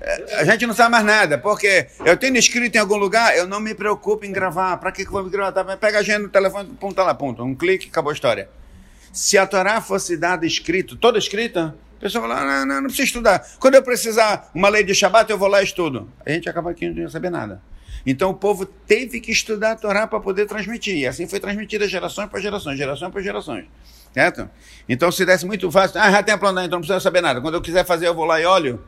é. A gente não sabe mais nada, porque eu tenho escrito em algum lugar, eu não me preocupo em gravar. Para que, que eu vou me gravar? Tá, Pega a agenda no telefone, ponta lá, ponta. Um clique, acabou a história. Se a Torá fosse dada escrito, toda escrita, a pessoa fala, não, não, não precisa estudar. Quando eu precisar uma lei de Shabat, eu vou lá e estudo. A gente acaba aqui não saber nada. Então o povo teve que estudar a Torá para poder transmitir. E assim foi transmitida gerações para gerações, gerações para gerações. Certo? Então se desse muito fácil, ah, já tem a planta, então não precisa saber nada. Quando eu quiser fazer, eu vou lá e olho.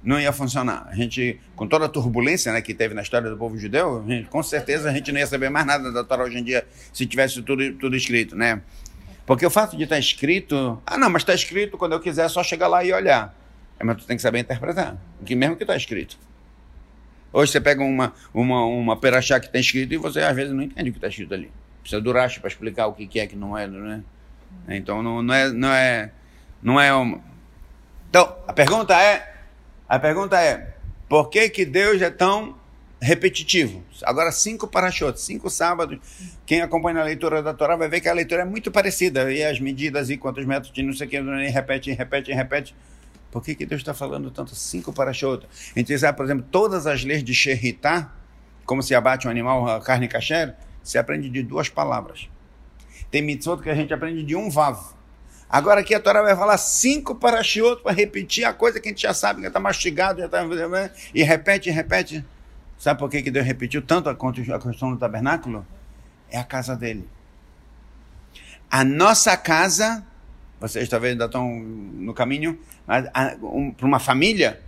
Não ia funcionar. A gente, com toda a turbulência né, que teve na história do povo judeu, gente- com certeza a gente não ia saber mais nada da Torá hoje em dia se tivesse tudo, tudo escrito, né? Porque o fato de estar escrito, ah, não, mas está escrito, quando eu quiser é só chegar lá e olhar. É, mas tu tem que saber interpretar, que mesmo que está escrito. Hoje você pega uma, uma, uma perachá que está escrito e você às vezes não entende o que está escrito ali. Precisa do rashi para explicar o que, que é que não é, não é? Então não, não é, não é, não é uma... Então a pergunta é, a pergunta é, por que que Deus é tão repetitivo? Agora cinco parachotes, cinco sábados. Quem acompanha a leitura da Torá vai ver que a leitura é muito parecida e as medidas e quantos metros de não sei o que, repete, repete, repete. Por que, que Deus está falando tanto cinco parachotes? A gente sabe, por exemplo, todas as leis de Sherritá, como se abate um animal, a carne kasher, se aprende de duas palavras. Tem mitzvot que a gente aprende de um vav. Agora aqui a Torá vai falar cinco parachotes para repetir a coisa que a gente já sabe, que está mastigado, já está... E repete, repete. Sabe por que, que Deus repetiu tanto a questão do tabernáculo? É a casa dele. A nossa casa, vocês talvez ainda estão no caminho, mas um, para uma família,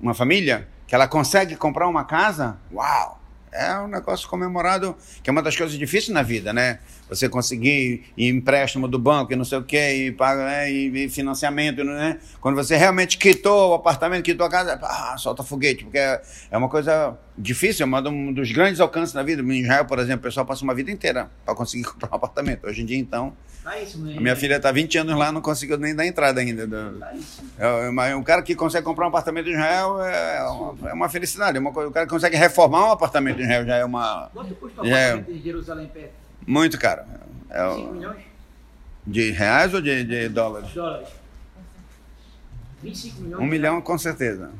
uma família que ela consegue comprar uma casa, uau! É um negócio comemorado, que é uma das coisas difíceis na vida, né? Você conseguir ir empréstimo do banco e não sei o quê, e, paga, né? e, e financiamento, né? Quando você realmente quitou o apartamento, quitou a casa, ah, solta foguete, porque é, é uma coisa difícil, é um dos grandes alcances na vida. Em Israel, por exemplo, o pessoal passa uma vida inteira para conseguir [LAUGHS] comprar um apartamento. Hoje em dia, então, Tá isso, né? a minha filha está 20 anos lá, não conseguiu nem dar entrada ainda. do- Tá isso. é, mas um cara que consegue comprar um apartamento em Israel é uma, é uma felicidade. É uma coisa, o cara que consegue reformar um apartamento em Israel já é uma. Quanto custa um É. apartamento em Jerusalém perto? Muito caro. É 5 o- milhões de reais ou de, de dólares? dólares. 25 milhões. Um milhão com certeza.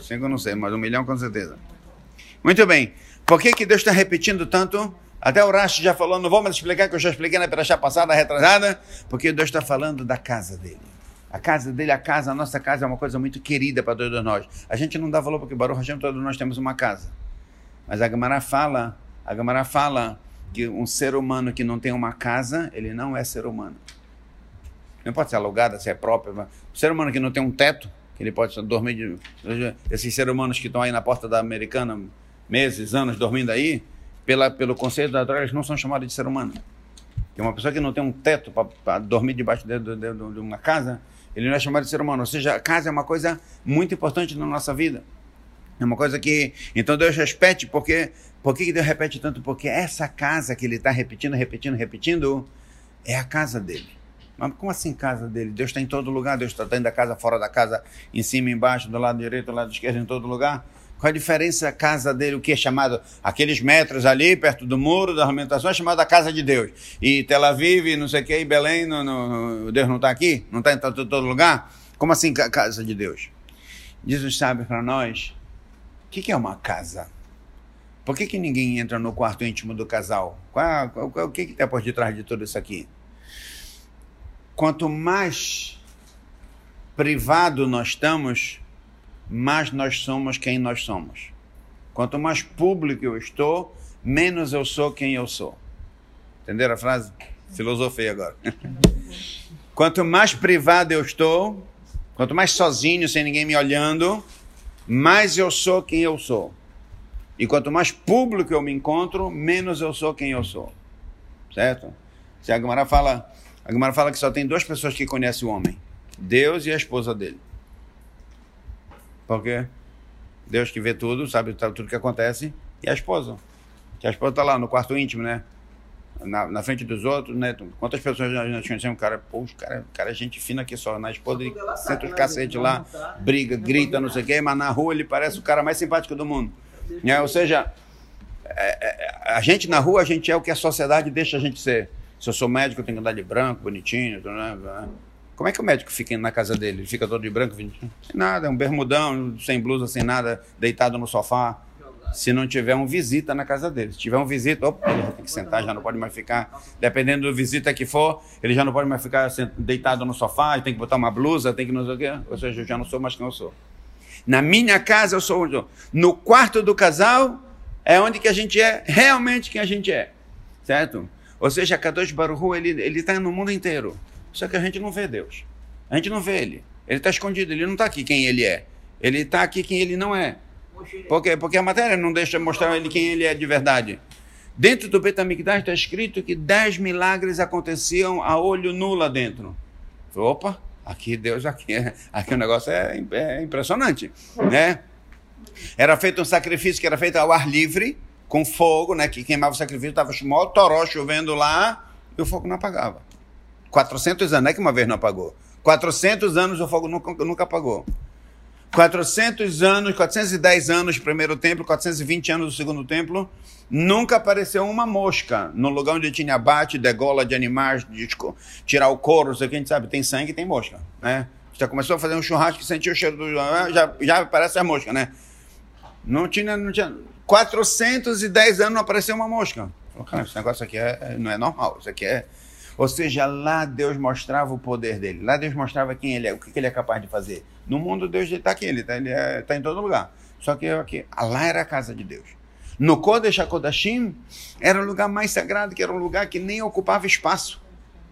Cinco eu não sei, mas um milhão com certeza. Muito bem. Por que, que Deus está repetindo tanto? Até o Rashi já falou, não vou mais explicar, que eu já expliquei na perachá passada, retrasada, porque Deus está falando da casa dele. A casa dele, a casa, a nossa casa é uma coisa muito querida para todos nós. A gente não dá valor porque Baruch Hashem, todos nós temos uma casa. Mas a Gemara fala, a Gemara fala que um ser humano que não tem uma casa, ele não é ser humano. Não pode ser alugada, se é própria. mas ser humano que não tem um teto, que ele pode dormir de. Esses seres humanos que estão aí na porta da americana, meses, anos dormindo aí, pela, pelo conceito da Torá, eles não são chamados de ser humano. Que uma pessoa que não tem um teto para dormir debaixo de, de- de- uma casa, ele não é chamado de ser humano. Ou seja, a casa é uma coisa muito importante na nossa vida. É uma coisa que. Então Deus repete, porque. Por que que Deus repete tanto? Porque essa casa que ele está repetindo, repetindo, repetindo, é a casa dele. Mas como assim casa dele? Deus está em todo lugar, Deus está dentro da casa, fora da casa, em cima, embaixo, do lado direito, do lado esquerdo, em todo lugar. Qual a diferença da casa dele, o que é chamado, aqueles metros ali, perto do muro da alimentação, é chamado a casa de Deus. E Tel Aviv, não sei o que, e Belém, no, no- Deus não está aqui? Não está em todo, todo lugar? Como assim ca- casa de Deus? Diz sábios para nós, o que, que é uma casa? Por que, que ninguém entra no quarto íntimo do casal? Qual, qual- qual- o que está por detrás de tudo isso aqui? Quanto mais privado nós estamos, mais nós somos quem nós somos. Quanto mais público eu estou, menos eu sou quem eu sou. Entenderam a frase? Filosofei agora. [LAUGHS] Quanto mais privado eu estou, quanto mais sozinho, sem ninguém me olhando, mais eu sou quem eu sou. E quanto mais público eu me encontro, menos eu sou quem eu sou. Certo? Se a Gemara fala, a Gemara fala que só tem duas pessoas que conhecem o homem: Deus e a esposa dele. Por quê? Deus que vê tudo, sabe tá- tudo que acontece, e a esposa. Que a esposa está lá no quarto íntimo, né? Na, na frente dos outros, né? Quantas pessoas nós nós conhecemos? Cara, pô, cara, cara é gente fina aqui só. Na esposa, ele senta os né, cacete lá, tá. briga, grita, não sei o quê, mas na rua ele parece o cara mais simpático do mundo. Né? Ou seja, é, é, a gente na rua, a gente é o que a sociedade deixa a gente ser. Se eu sou médico, eu tenho que andar de branco, bonitinho. né? Como é que o médico fica na casa dele? Ele fica todo de branco, bonitinho? Sem nada, é um bermudão, sem blusa, sem nada, deitado no sofá. Se não tiver um visita na casa dele. Se tiver um visita, opa, ele já tem que sentar, já não pode mais ficar. Dependendo do visita que for, ele já não pode mais ficar deitado no sofá, tem que botar uma blusa, tem que não sei o quê. Ou seja, eu já não sou mais quem eu sou. Na minha casa eu sou No quarto do casal é onde que a gente é realmente quem a gente é. Certo? Ou seja, Kadosh Baruch ele ele está no mundo inteiro. Só que a gente não vê Deus. A gente não vê ele. Ele está escondido, ele não está aqui quem ele é. Ele está aqui quem ele não é. Mochila. Por quê? Porque a matéria não deixa mostrar ele quem ele é de verdade. Dentro do Betamigdash está escrito que dez milagres aconteciam a olho nu lá dentro. Opa, aqui Deus, aqui, é- aqui o negócio é, é impressionante, né? Era feito um sacrifício que era feito ao ar livre, com fogo, né? Que queimava o sacrifício, estava mó toró chovendo lá, e o fogo não apagava. 400 anos, não é que uma vez não apagou. 400 anos o fogo nunca, nunca apagou. 400 anos, 410 anos do primeiro templo, 420 anos do segundo templo, nunca apareceu uma mosca no lugar onde tinha abate, degola de animais, de tirar o couro, não sei o que a gente sabe, tem sangue tem mosca, né? Já começou a fazer um churrasco sentiu o cheiro do... Já, já aparece a mosca, né? Não tinha, não tinha... 410 anos não apareceu uma mosca. Cara, esse negócio aqui é, não é normal, isso aqui é... Ou seja, lá Deus mostrava o poder dele, lá Deus mostrava quem ele é, o que ele é capaz de fazer. No mundo, Deus está aqui, ele está tá em todo lugar. Só que aqui, lá era a casa de Deus. No Kodesh HaKodashim, era o lugar mais sagrado, que era um lugar que nem ocupava espaço.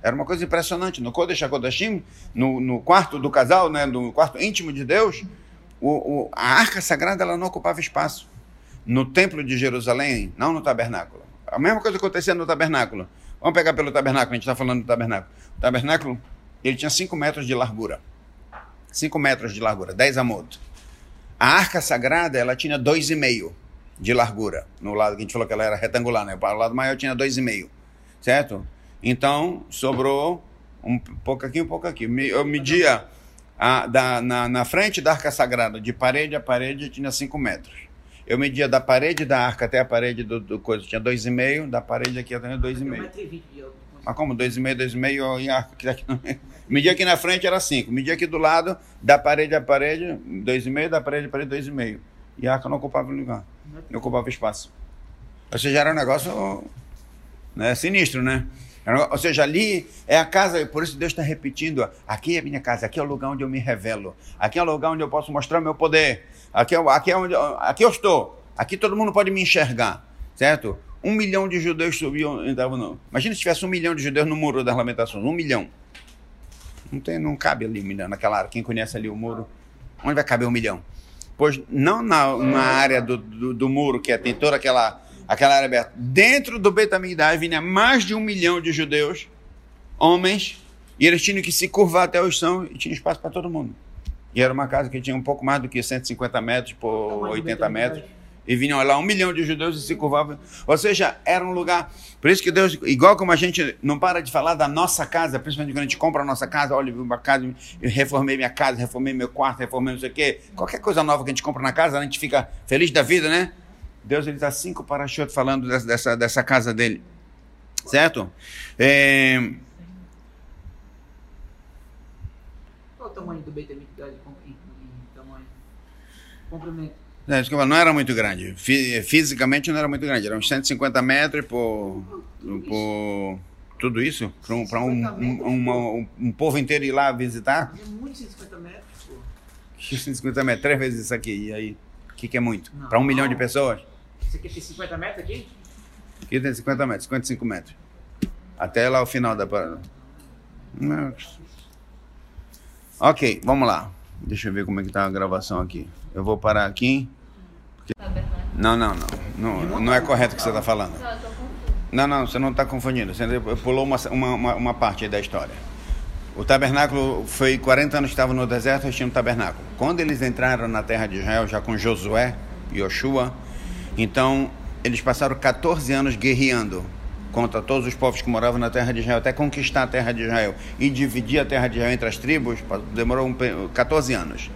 Era uma coisa impressionante. No Kodesh HaKodashim, no, no quarto do casal, né, no quarto íntimo de Deus, o, o- a arca sagrada ela não ocupava espaço. No templo de Jerusalém, não no tabernáculo. A mesma coisa acontecia no tabernáculo. Vamos pegar pelo tabernáculo, a gente está falando do tabernáculo. O tabernáculo, ele tinha 5 metros de largura. 5 metros de largura, 10 amot. A arca sagrada, ela tinha 2,5 de largura. No lado que a gente falou que ela era retangular, né? O lado maior tinha 2,5. Certo? Então, sobrou um pouco aqui, um pouco aqui. Eu media a, da, na, na frente da arca sagrada, de parede a parede, tinha 5 metros. Eu media da parede da arca até a parede do, do coisa, tinha 2,5, da parede aqui até 2,5. 1,20m de altura. Mas como? 2,5, 2,5 e arco aqui daqui no meio. Media aqui na frente era 5. Media aqui do lado, da parede a parede, 2,5, da parede a parede, 2,5. E a arca não ocupava lugar. Não ocupava espaço. Ou seja, era um negócio né, sinistro, né? Ou seja, ali é a casa, por isso Deus está repetindo: aqui é a minha casa, aqui é o lugar onde eu me revelo, aqui é o lugar onde eu posso mostrar meu poder, aqui é, aqui é onde aqui eu estou, aqui todo mundo pode me enxergar, certo? Um milhão de judeus subiam, entravam. Imagina se tivesse um milhão de judeus no muro das lamentações, um milhão. Não, tem, não cabe ali um milhão naquela área. Quem conhece ali o muro, onde vai caber um milhão? Pois não na, na área do, do, do muro, que é, tem toda aquela, aquela área aberta. Dentro do Betamigdash vinha mais de um milhão de judeus, homens, e eles tinham que se curvar até o chão e tinha espaço para todo mundo. E era uma casa que tinha um pouco mais do que 150 metros por Tamanho do 80 Betamigdash. metros. E vinham lá um milhão de judeus e se curvavam. Ou seja, era um lugar. Por isso que Deus, igual como a gente não para de falar da nossa casa, principalmente quando a gente compra a nossa casa, olha, uma casa, eu reformei minha casa, reformei meu quarto, reformei não sei o quê. Qualquer coisa nova que a gente compra na casa, a gente fica feliz da vida, né? Deus ele está cinco parachutes falando dessa, dessa, dessa casa dele. Certo? É, Qual o tamanho do Beit em tamanho? Comprimento. É, desculpa, não era muito grande. Fi- Fisicamente não era muito grande. Era uns 150 metros por. por tudo isso? Para um, um, um, um- povo inteiro ir lá visitar? É muito 150 metros, pô. 150 metros, três vezes isso aqui. E aí? O que, que é muito? Para um milhão de pessoas? Isso aqui tem 50 metros aqui? Aqui tem 50 metros, 55 metros. Até lá o final da parada. Ok, vamos lá. Deixa eu ver como é que tá a gravação aqui. Eu vou parar aqui. Não, não, não. Não, não é correto o que você está falando. Não. Não, você não está confundindo. Você pulou uma, uma, uma, parte da história. O tabernáculo foi 40 anos que estava no deserto, eles tinham um tabernáculo. Quando eles entraram na terra de Israel, já com Josué e Yoshua, então eles passaram 14 anos guerreando contra todos os povos que moravam na terra de Israel, até conquistar a terra de Israel e dividir a terra de Israel entre as tribos, demorou um pe- 14 anos.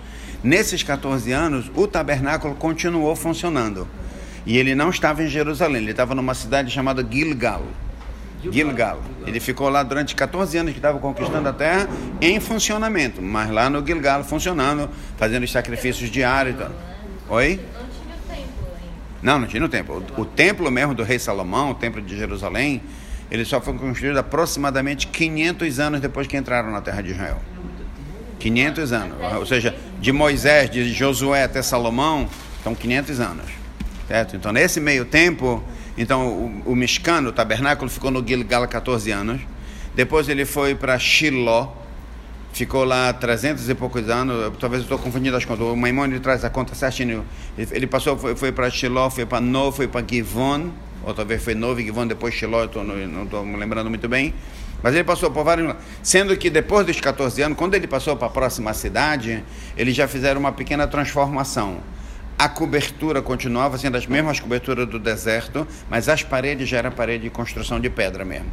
Nesses 14 anos, o tabernáculo continuou funcionando. E ele não estava em Jerusalém, ele estava numa cidade chamada Gilgal. Gilgal. Ele ficou lá durante 14 anos que estava conquistando a terra em funcionamento, mas lá no Gilgal funcionando, fazendo os sacrifícios diários. Oi? Não tinha o templo ainda. Não, não tinha no templo. O, o templo mesmo do rei Salomão, o templo de Jerusalém, ele só foi construído aproximadamente 500 anos depois que entraram na terra de Israel. 500 anos. Ou seja, de Moisés, de Josué até Salomão, são 500 anos. Certo? Então, nesse meio tempo, então o, o o tabernáculo, ficou no Gilgal 14 anos. Depois ele foi para Shiloh, ficou lá 300 e poucos anos, talvez eu estou confundindo as contas, o Maimônides traz a conta certinho. Ele, ele passou, foi, foi para Shiloh, foi para No, foi para Givon, ou talvez foi Novo e Givon, depois Shiloh, eu tô, não estou me lembrando muito bem. Mas ele passou por vários. Sendo que depois dos 14 anos, quando ele passou para a próxima cidade, eles já fizeram uma pequena transformação. A cobertura continuava sendo as mesmas coberturas do deserto, mas as paredes já eram parede de construção de pedra mesmo.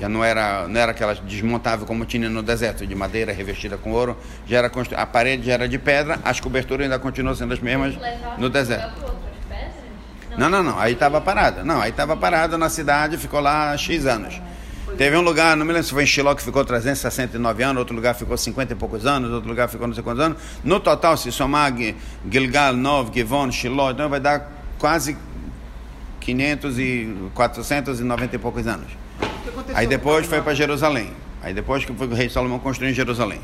Já não era, não era aquelas desmontável como tinha no deserto, de madeira revestida com ouro. Já era constru... A parede já era de pedra, as coberturas ainda continuam sendo as mesmas no deserto. Não, não, não. Aí estava parada. Não, aí estava parada na cidade, ficou lá X anos. Teve um lugar, não me lembro se foi em Shiloh que ficou 369 anos, outro lugar ficou 50 e poucos anos, outro lugar ficou não sei quantos anos. No total, se somar Gi- Gilgal, Nov, Givon, Shiloh, então vai dar quase 500 e 490 e poucos anos. Aí depois foi para Jerusalém. Aí depois que foi o rei Salomão construiu em Jerusalém.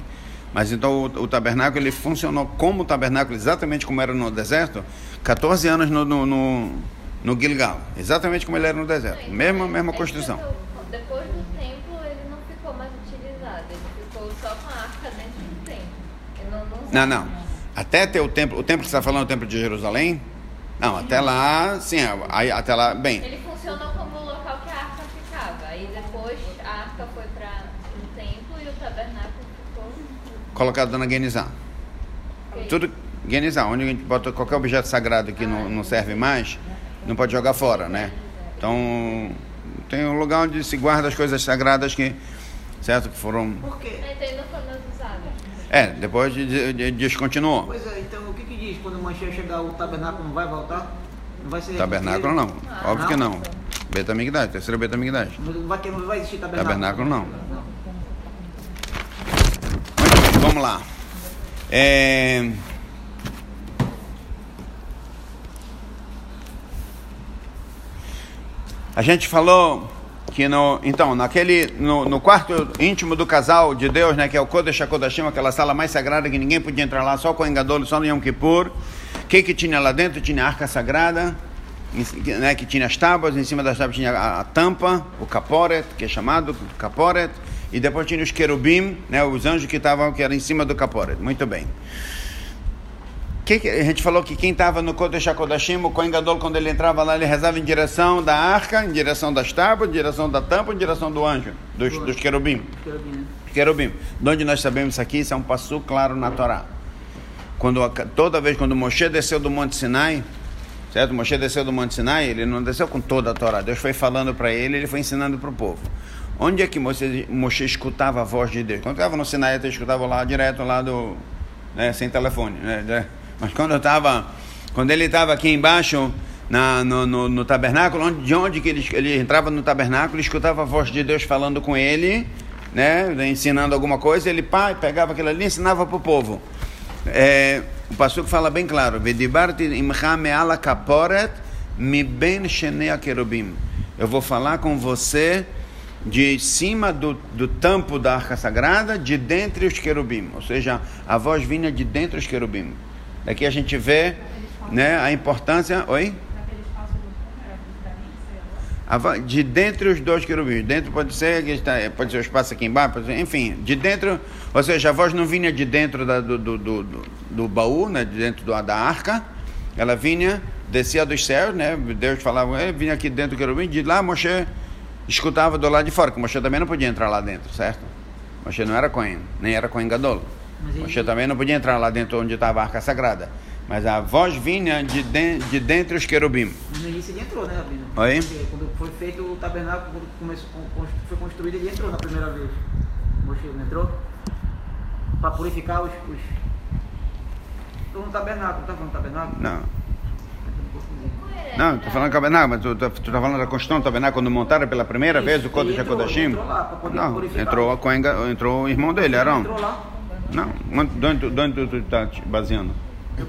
Mas então o, o tabernáculo ele funcionou como tabernáculo, exatamente como era no deserto, 14 anos no, no, no, no Gilgal. Exatamente como ele era no deserto. Mesma, mesma construção. Depois do não, não. Até ter o templo, o templo que você está falando, o templo de Jerusalém? Não, até lá, sim, aí, até lá, bem. Ele funcionou como o local que a arca ficava. Aí depois a arca foi para o templo e o tabernáculo ficou. colocado na Guenizá. Tudo Guenizá, onde a gente bota qualquer objeto sagrado que não, não serve mais, não pode jogar fora, né? Então, tem um lugar onde se guarda as coisas sagradas que, certo, que foram... Por quê? É, depois de, de, de- descontinuou. Pois é, então o que que diz? Quando o Manchê chegar, o tabernáculo não vai voltar? Não vai ser Tabernáculo não, óbvio que não. Não? Betamigdash, terceiro Betamigdash. Não vai, não vai existir tabernáculo? Tabernáculo não. Vamos lá. É... A gente falou que no, então, naquele, no, no quarto íntimo do casal de Deus, né, que é o Kodesh HaKodashim, aquela sala mais sagrada que ninguém podia entrar lá, só com o Engadolo, só no Yom Kippur. O que que tinha lá dentro? Tinha a arca sagrada, né, que tinha as tábuas, em cima das tábuas tinha a, a tampa, o caporet, que é chamado caporet, e depois tinha os querubim, né, os anjos que estavam, que eram em cima do caporet. Muito bem. Que a gente falou que quem estava no Kodesh HaKodashim, o Kohen Gadol, quando ele entrava lá, ele rezava em direção da arca, em direção das tábuas, em direção da tampa, em direção do anjo, dos, dos querubim. Querubim? Querubim. De onde nós sabemos isso aqui? Isso é um passo claro na Torá. Quando, toda vez quando Moshe desceu do Monte Sinai, certo? Moshe desceu do Monte Sinai, ele não desceu com toda a Torá. Deus foi falando para ele, ele foi ensinando para o povo. Onde é que Moshe, Moshe escutava a voz de Deus? Quando estava no Sinai, ele escutava lá direto lá do, né, sem telefone, né, né? Mas quando eu estava, quando ele estava aqui embaixo na, no, no, no tabernáculo, onde, de onde que ele, ele entrava no tabernáculo, escutava a voz de Deus falando com ele, né, ensinando alguma coisa, ele pá, pegava aquilo ali e ensinava para o povo. É, o pastor fala bem claro, "Vedibarti imcha me'ala kaporet mi ben shenei querubim. Eu vou falar com você de cima do, do tampo da arca sagrada, de dentre os querubim. Ou seja, a voz vinha de dentre os querubim. Daqui a gente vê né, a importância. Oi? De dentre os dois querubins. Dentro pode ser, pode ser o espaço aqui embaixo, ser- enfim, de dentro, ou seja, a voz não vinha de dentro da- do, do, do, do- baú, né, de dentro do- da arca, ela vinha, descia dos céus, né, Deus falava, eh, vinha aqui dentro do querubim, de lá Moshe escutava do lado de fora, que Moshe também não podia entrar lá dentro, certo? Moshe não era Cohen, nem era Cohen Gadol. Mas Moshe também não podia entrar lá dentro onde estava a arca sagrada. Mas a voz vinha de, de dentre os querubim. No início ele entrou, né, Rabino? Oi? Porque Quando foi feito o tabernáculo, quando começou, foi construído, ele entrou na primeira vez. Moshe não entrou? Para purificar os. os... Estou no tabernáculo, tá falando tabernáculo? Não, não, estou falando do tabernáculo, mas tu está falando da construção do tabernáculo quando montaram pela primeira vez o Isso, Kodesh ele entrou, lá pra poder Não, purificar. entrou, a Cohen Ga- entrou o irmão dele, Arão. Entrou lá. Não, onde, de onde, tu- está baseando?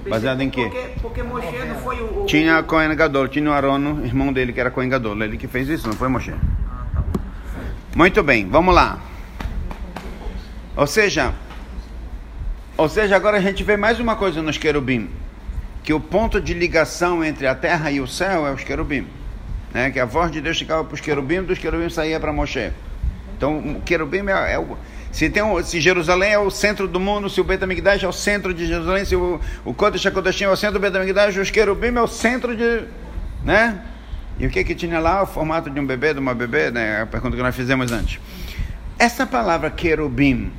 Baseado em quê? Porque, porque Moshe não foi o. o Tinha Cohen Gadol, tinha o Arono, irmão dele que era Cohen Gadol. Ele que fez isso, não foi Moshe. Ah, tá. Muito bem, vamos lá. Ou seja, ou seja, agora a gente vê mais uma coisa nos querubim, que o ponto de ligação entre a terra e o céu é os querubim, né? Que a voz de Deus chegava para os querubim, dos querubim saía para Moshe. Então, o querubim é, é o se, tem um, se Jerusalém é o centro do mundo, se o Bet HaMikdash é o centro de Jerusalém, se o, o Kodesh HaKodashim é o centro do Bet HaMikdash, os querubim é o centro de... Né? E o que que tinha lá? O formato de um bebê, de uma bebê, né? A pergunta que nós fizemos antes. Essa palavra querubim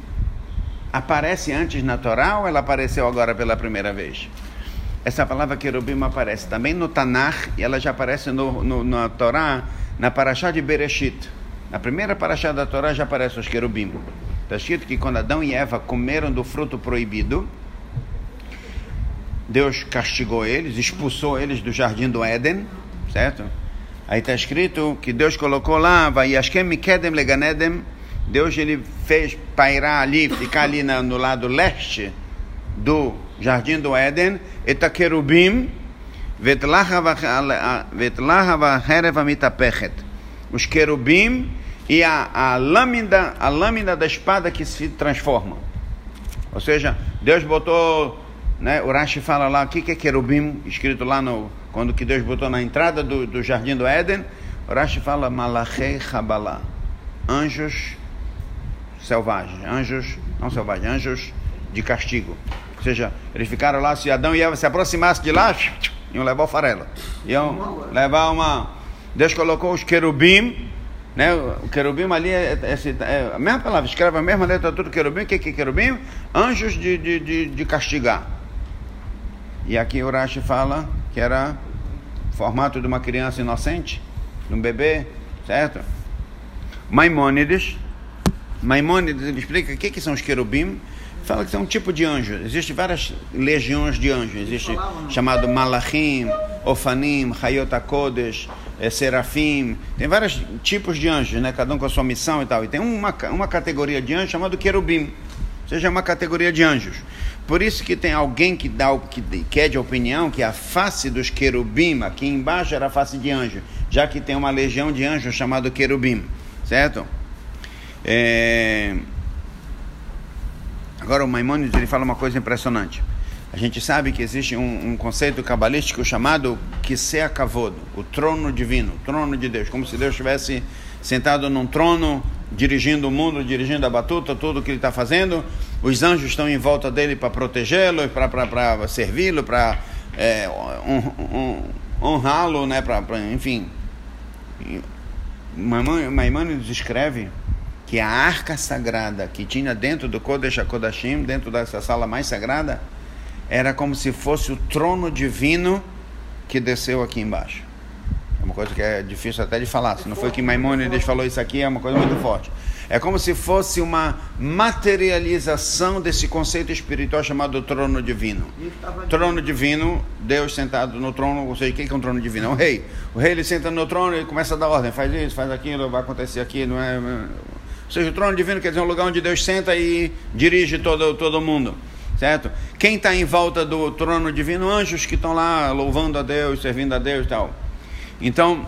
aparece antes na Torá ou ela apareceu agora pela primeira vez? Essa palavra querubim aparece também no Tanakh e ela já aparece no, no, na Torá, na Parashá de Bereshit. Na primeira Parashá da Torá já aparece os querubim. Está escrito que quando Adão e Eva comeram do fruto proibido, Deus castigou eles, expulsou eles do jardim do Éden, certo? Aí está escrito que Deus colocou lá, Deus ele fez pairar ali, ficar ali na- no lado leste do jardim do Éden, et querubim, vetlahava herev amitapechet. Os querubim e a, a lâmina, a lâmina da espada que se transforma. Ou seja, Deus botou, né, o Rashi fala lá, o que, que é querubim, escrito lá no, quando que Deus botou na entrada do, do jardim do Éden, o Rashi fala malachei chabalá, anjos selvagens, anjos, não selvagens, anjos de castigo. Ou seja, eles ficaram lá, se Adão e Eva se aproximassem de lá, iam levar o farelo. Iam levar uma... Deus colocou os querubim, né? O querubim ali é, é, é a mesma palavra, escreve a mesma letra tudo querubim. O que, que é querubim? Anjos de, de, de, de castigar. E aqui o Rashi fala que era formato de uma criança inocente, de um bebê, certo? Maimônides, Maimônides ele explica o que, que são os querubim. Fala que são um tipo de anjo. Existem várias legiões de anjos. Existe chamado Malachim, Ofanim, Hayot HaKodesh, eh, Serafim. Tem vários tipos de anjos, né? Cada um com a sua missão e tal. E tem uma, uma categoria de anjo chamada querubim. Ou seja, é uma categoria de anjos. Por isso que tem alguém que dá que, que é de opinião que a face dos querubim aqui embaixo era a face de anjo, já que tem uma legião de anjos chamado querubim, certo? É... Agora o Maimônides ele fala uma coisa impressionante. A gente sabe que existe um, um conceito cabalístico chamado Kisea Kavod, o trono divino, o trono de Deus, como se Deus estivesse sentado num trono, dirigindo o mundo, dirigindo a batuta, tudo que ele está fazendo. Os anjos estão em volta dele para protegê-lo, para servi-lo, para é, hon- hon- honrá-lo, né? Pra, pra- enfim. Maimônides escreve que a arca sagrada que tinha dentro do Kodesh HaKodashim, dentro dessa sala mais sagrada, era como se fosse o trono divino que desceu aqui embaixo. É uma coisa que é difícil até de falar. Se não foi que Maimônides falou isso aqui, é uma coisa muito forte. É como se fosse uma materialização desse conceito espiritual chamado trono divino. Trono divino, Deus sentado no trono, ou seja, o que é um trono divino? É o rei. O rei ele senta no trono e começa a dar ordem, faz isso, faz aquilo, vai acontecer aquilo. Não é, ou seja, o trono divino quer dizer um lugar onde Deus senta e dirige todo, todo mundo. Certo? Quem está em volta do trono divino? Anjos que estão lá louvando a Deus, servindo a Deus e tal. Então,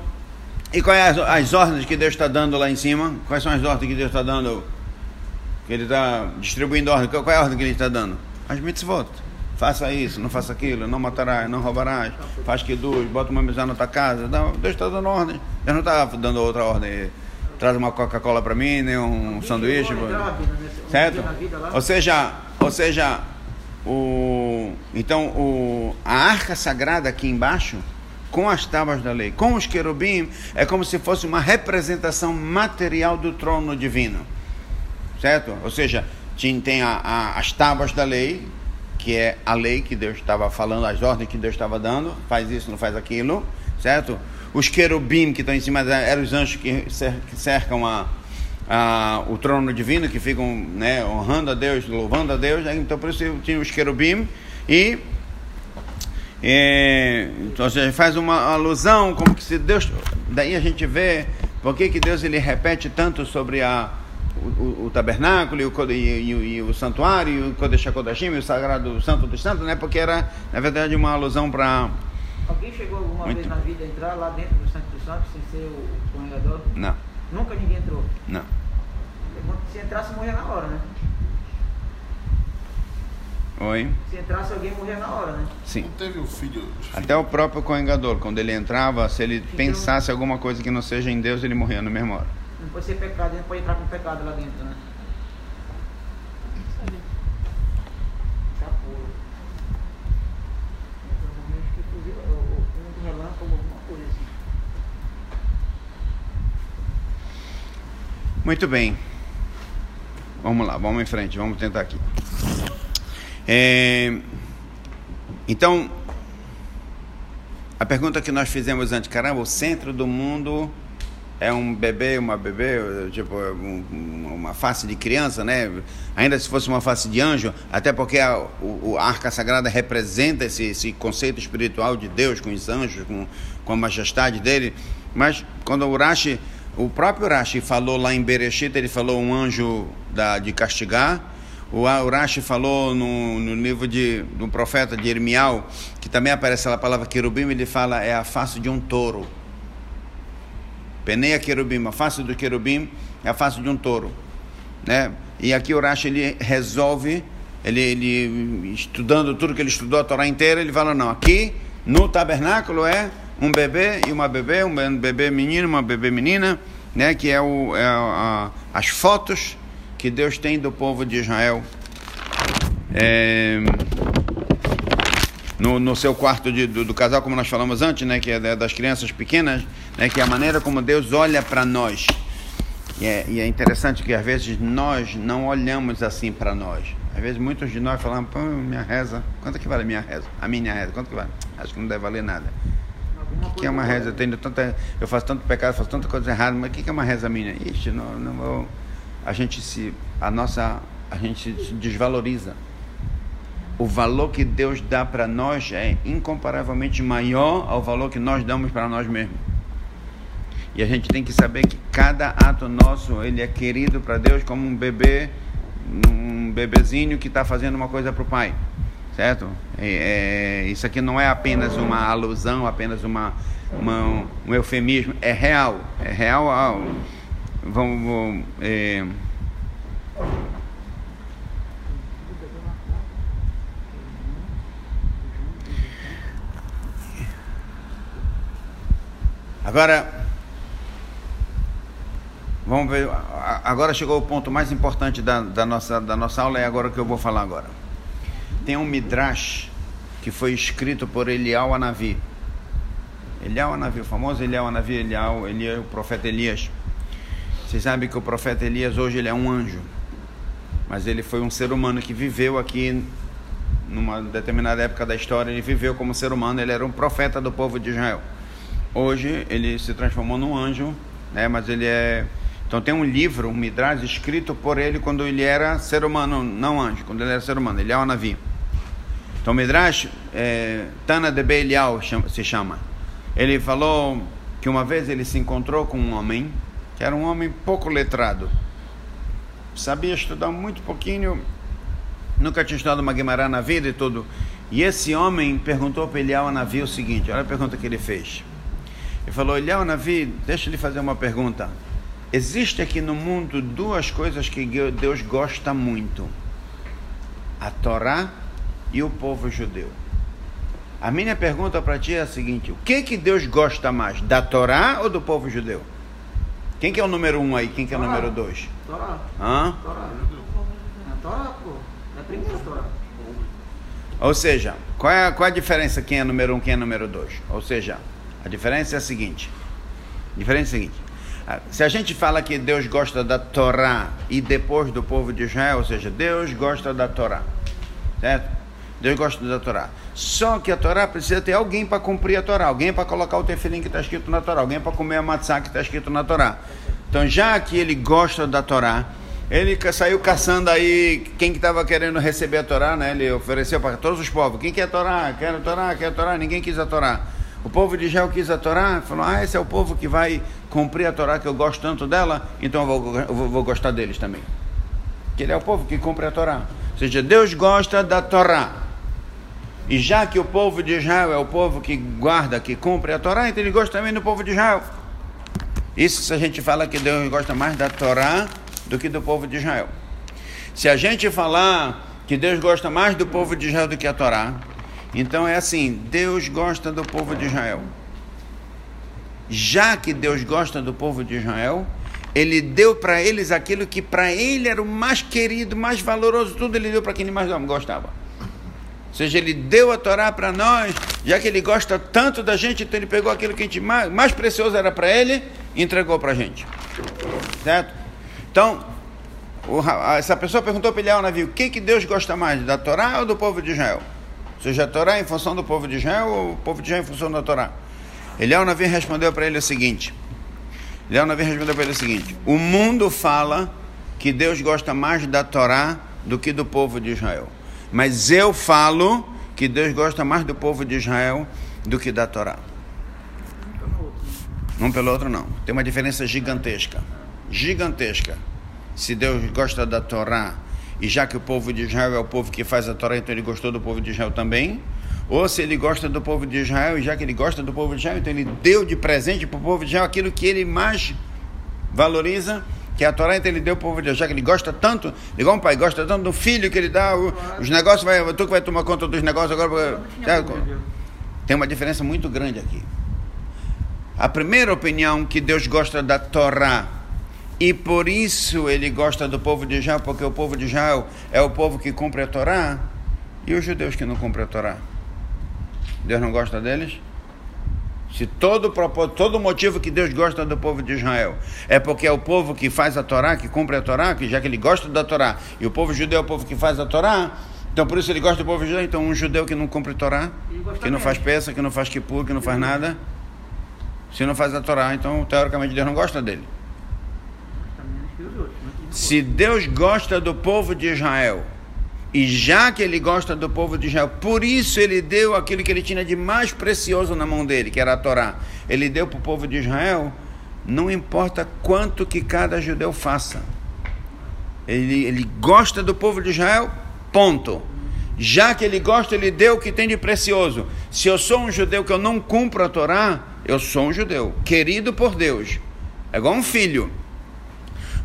e quais as, as ordens que Deus está dando lá em cima? Quais são as ordens que Deus está dando? Que Ele está distribuindo ordem. Qual é a ordem que Ele está dando? As mitzvot. Faça isso, não faça aquilo, não matarás, não roubarás, faz que duas, bota uma mesa na tua casa. Não, Deus está dando ordem. Deus não está dando outra ordem. Traz uma Coca-Cola para mim, nem um sanduíche. Certo? Ou seja, ou seja, o então o a arca sagrada aqui embaixo com as tábuas da lei, com os querubim, é como se fosse uma representação material do trono divino. Certo? Ou seja, tem a, a, as tábuas da lei, que é a lei que Deus estava falando, as ordens que Deus estava dando, faz isso, não faz aquilo, certo? Os querubim que estão em cima eram os anjos que cercam a, a, o trono divino, que ficam né, honrando a Deus, louvando a Deus, né? então por isso tinha os querubim e é, então você faz uma alusão como que se Deus daí a gente vê por que, que Deus ele repete tanto sobre a o, o, o tabernáculo e o, e, e, o santuário, e o Kodesh HaKodashim, e o sagrado Santo dos Santos, né? Porque era, na verdade, uma alusão para... Alguém chegou alguma Muito. vez na vida a entrar lá dentro do Santo dos Santos sem ser o corregador? Não, Nunca ninguém entrou. não. Se entrasse, morria na hora, né? Oi? Se entrasse, alguém morria na hora, né? Sim. Não teve o filho. Até o próprio coengador, quando ele entrava, se ele pensasse alguma coisa que não seja em Deus, ele morria na mesma hora. Não pode ser pecado, não pode entrar com pecado lá dentro, né? Tá puro. Provavelmente que inclusive o- o- um relâmpago, alguma coisa assim. Muito bem. Vamos lá, vamos em frente, vamos tentar aqui. É, então, a pergunta que nós fizemos antes, caramba, o centro do mundo é um bebê, uma bebê, tipo, um- um- uma face de criança, né? Ainda se fosse uma face de anjo, até porque a, o, o- a arca sagrada representa esse, esse conceito espiritual de Deus com os anjos, com, com a majestade dele. Mas quando o Urashi, o próprio Urashi falou lá em Bereshit, ele falou um anjo da, de castigar. O Urashi falou no, no livro de, do profeta de Irmial, que também aparece a palavra querubim, ele fala é a face de um touro. Peneia querubim, a face do querubim é a face de um touro, né? E aqui o Rashi ele resolve, ele, ele estudando tudo que ele estudou a Torá inteira, ele fala não, aqui no tabernáculo é um bebê e uma bebê, um bebê menino, uma bebê menina, né? Que é, o, é a- as fotos que Deus tem do povo de Israel. É, no, no seu quarto de- do, do casal, como nós falamos antes, né, que é da- das crianças pequenas, né, que é a maneira como Deus olha para nós. E é, e é interessante que às vezes nós não olhamos assim para nós. Às vezes muitos de nós falamos, pô, minha reza, quanto que vale a minha reza? A minha reza, quanto que vale? Acho que não deve valer nada. O que é uma reza? Eu, tenho tanta, eu faço tanto pecado, faço tanta coisa errada, mas o que que é uma reza minha? Ixi, não, não vou. A gente se. A nossa. A gente se desvaloriza. O valor que Deus dá para nós é incomparavelmente maior ao valor que nós damos para nós mesmos. E a gente tem que saber que cada ato nosso ele é querido para Deus como um bebê, um bebezinho que está fazendo uma coisa para o pai, certo? É, é, isso aqui não é apenas uma alusão, apenas uma, uma- um eufemismo, é real, é real. ah, Vamos, vamos, é, Agora, vamos ver. Agora chegou o ponto mais importante da, da nossa, da nossa aula, é agora que eu vou falar agora. Tem um Midrash que foi escrito por Elial Anavi. Elial Anavi, o famoso Elial Anavi, Elial, Elias, o profeta Elias. Vocês sabem que o profeta Elias hoje ele é um anjo, mas ele foi um ser humano que viveu aqui numa determinada época da história, ele viveu como ser humano, ele era um profeta do povo de Israel. Hoje ele se transformou num anjo, né? Mas ele é então tem um livro, um midrash escrito por ele quando ele era ser humano, não anjo, quando ele era ser humano, ele é Navi. Então midrash é, Tana de chama- se chama. Ele falou que uma vez ele se encontrou com um homem que era um homem pouco letrado, sabia estudar muito pouquinho, nunca tinha estudado uma Guimarães na vida e tudo. E esse homem perguntou para Eliel Navi o seguinte: olha a pergunta que ele fez. Ele falou: Eliel Navi, deixa eu lhe fazer uma pergunta. Existe aqui no mundo duas coisas que Deus gosta muito: a Torá e o povo judeu. A minha pergunta para ti é a seguinte: o que que Deus gosta mais, da Torá ou do povo judeu? Quem que é o número um aí? Quem que é o número dois? Torá. Hã? Torá. É Torá, pô. É a primeira Torá. Ou seja, qual é, a- qual é a diferença quem é número um, quem é número dois? Ou seja, a diferença é a seguinte. A diferença é a seguinte. Ah, Se a gente fala que Deus gosta da Torá e depois do povo de Israel, ou seja, Deus gosta da Torá, certo? Deus gosta da Torá. Só que a Torá precisa ter alguém para cumprir a Torá, alguém para colocar o tefilim que está escrito na Torá, alguém para comer a matzá que está escrito na Torá. Então, já que ele gosta da Torá, ele saiu caçando aí quem que estava querendo receber a Torá, né? Ele ofereceu para todos os povos. Quem quer a Torá? Quer a Torá? Quer a Torá? Ninguém quis a Torá. O povo de Israel quis a Torá, falou: Ah, esse é o povo que vai cumprir a Torá que eu gosto tanto dela, então eu vou, eu vou- vou gostar deles também. Que ele é o povo que cumpre a Torá. Ou seja, Deus gosta da Torá. E já que o povo de Israel é o povo que guarda, que cumpre a Torá, então ele gosta também do povo de Israel. Isso se a gente fala que Deus gosta mais da Torá do que do povo de Israel. Se a gente falar que Deus gosta mais do povo de Israel do que a Torá, então é assim: Deus gosta do povo de Israel. Já que Deus gosta do povo de Israel, ele deu para eles aquilo que para ele era o mais querido, mais valoroso, tudo ele deu para quem mais gostava. Ou seja, ele deu a Torá para nós, já que ele gosta tanto da gente, então ele pegou aquilo que a gente mais, mais precioso era para ele e entregou para a gente. Certo? Então, o essa pessoa perguntou para ele ao navio: o que, que Deus gosta mais, da Torá ou do povo de Israel? Ou seja, a Torá em função do povo de Israel ou o povo de Israel em função da Torá? Eliel Navi respondeu para ele o seguinte: Eliel Navi respondeu para ele o seguinte: O mundo fala que Deus gosta mais da Torá do que do povo de Israel. Mas eu falo que Deus gosta mais do povo de Israel do que da Torá. Um pelo outro não. Tem uma diferença gigantesca. Gigantesca. Se Deus gosta da Torá, e já que o povo de Israel é o povo que faz a Torá, então ele gostou do povo de Israel também. Ou se ele gosta do povo de Israel, e já que ele gosta do povo de Israel, então ele deu de presente para o povo de Israel aquilo que ele mais valoriza, que a Torá, então ele deu para o povo de já que ele gosta tanto, igual um pai gosta tanto do filho que ele dá, o- os negócios, vai, tu que vai tomar conta dos negócios agora. Tem uma diferença muito grande aqui. A primeira opinião que Deus gosta da Torá e por isso ele gosta do povo de Israel, porque o povo de Israel é o povo que cumpre a Torá, e os judeus que não cumprem a Torá. Deus não gosta deles? Se todo todo o motivo que Deus gosta do povo de Israel é porque é o povo que faz a Torá, que cumpre a Torá, que já que ele gosta da Torá, e o povo judeu é o povo que faz a Torá, então por isso ele gosta do povo judeu, então um judeu que não cumpre a Torá, que não faz peça, que não faz kippur, que não faz nada, se não faz a Torá, então teoricamente Deus não gosta dele. Se Deus gosta do povo de Israel, e já que ele gosta do povo de Israel, por isso ele deu aquilo que ele tinha de mais precioso na mão dele, que era a Torá. Ele deu para o povo de Israel, não importa quanto que cada judeu faça. Ele, ele gosta do povo de Israel, ponto. Já que ele gosta, ele deu o que tem de precioso. Se eu sou um judeu que eu não cumpro a Torá, eu sou um judeu, querido por Deus. É igual um filho.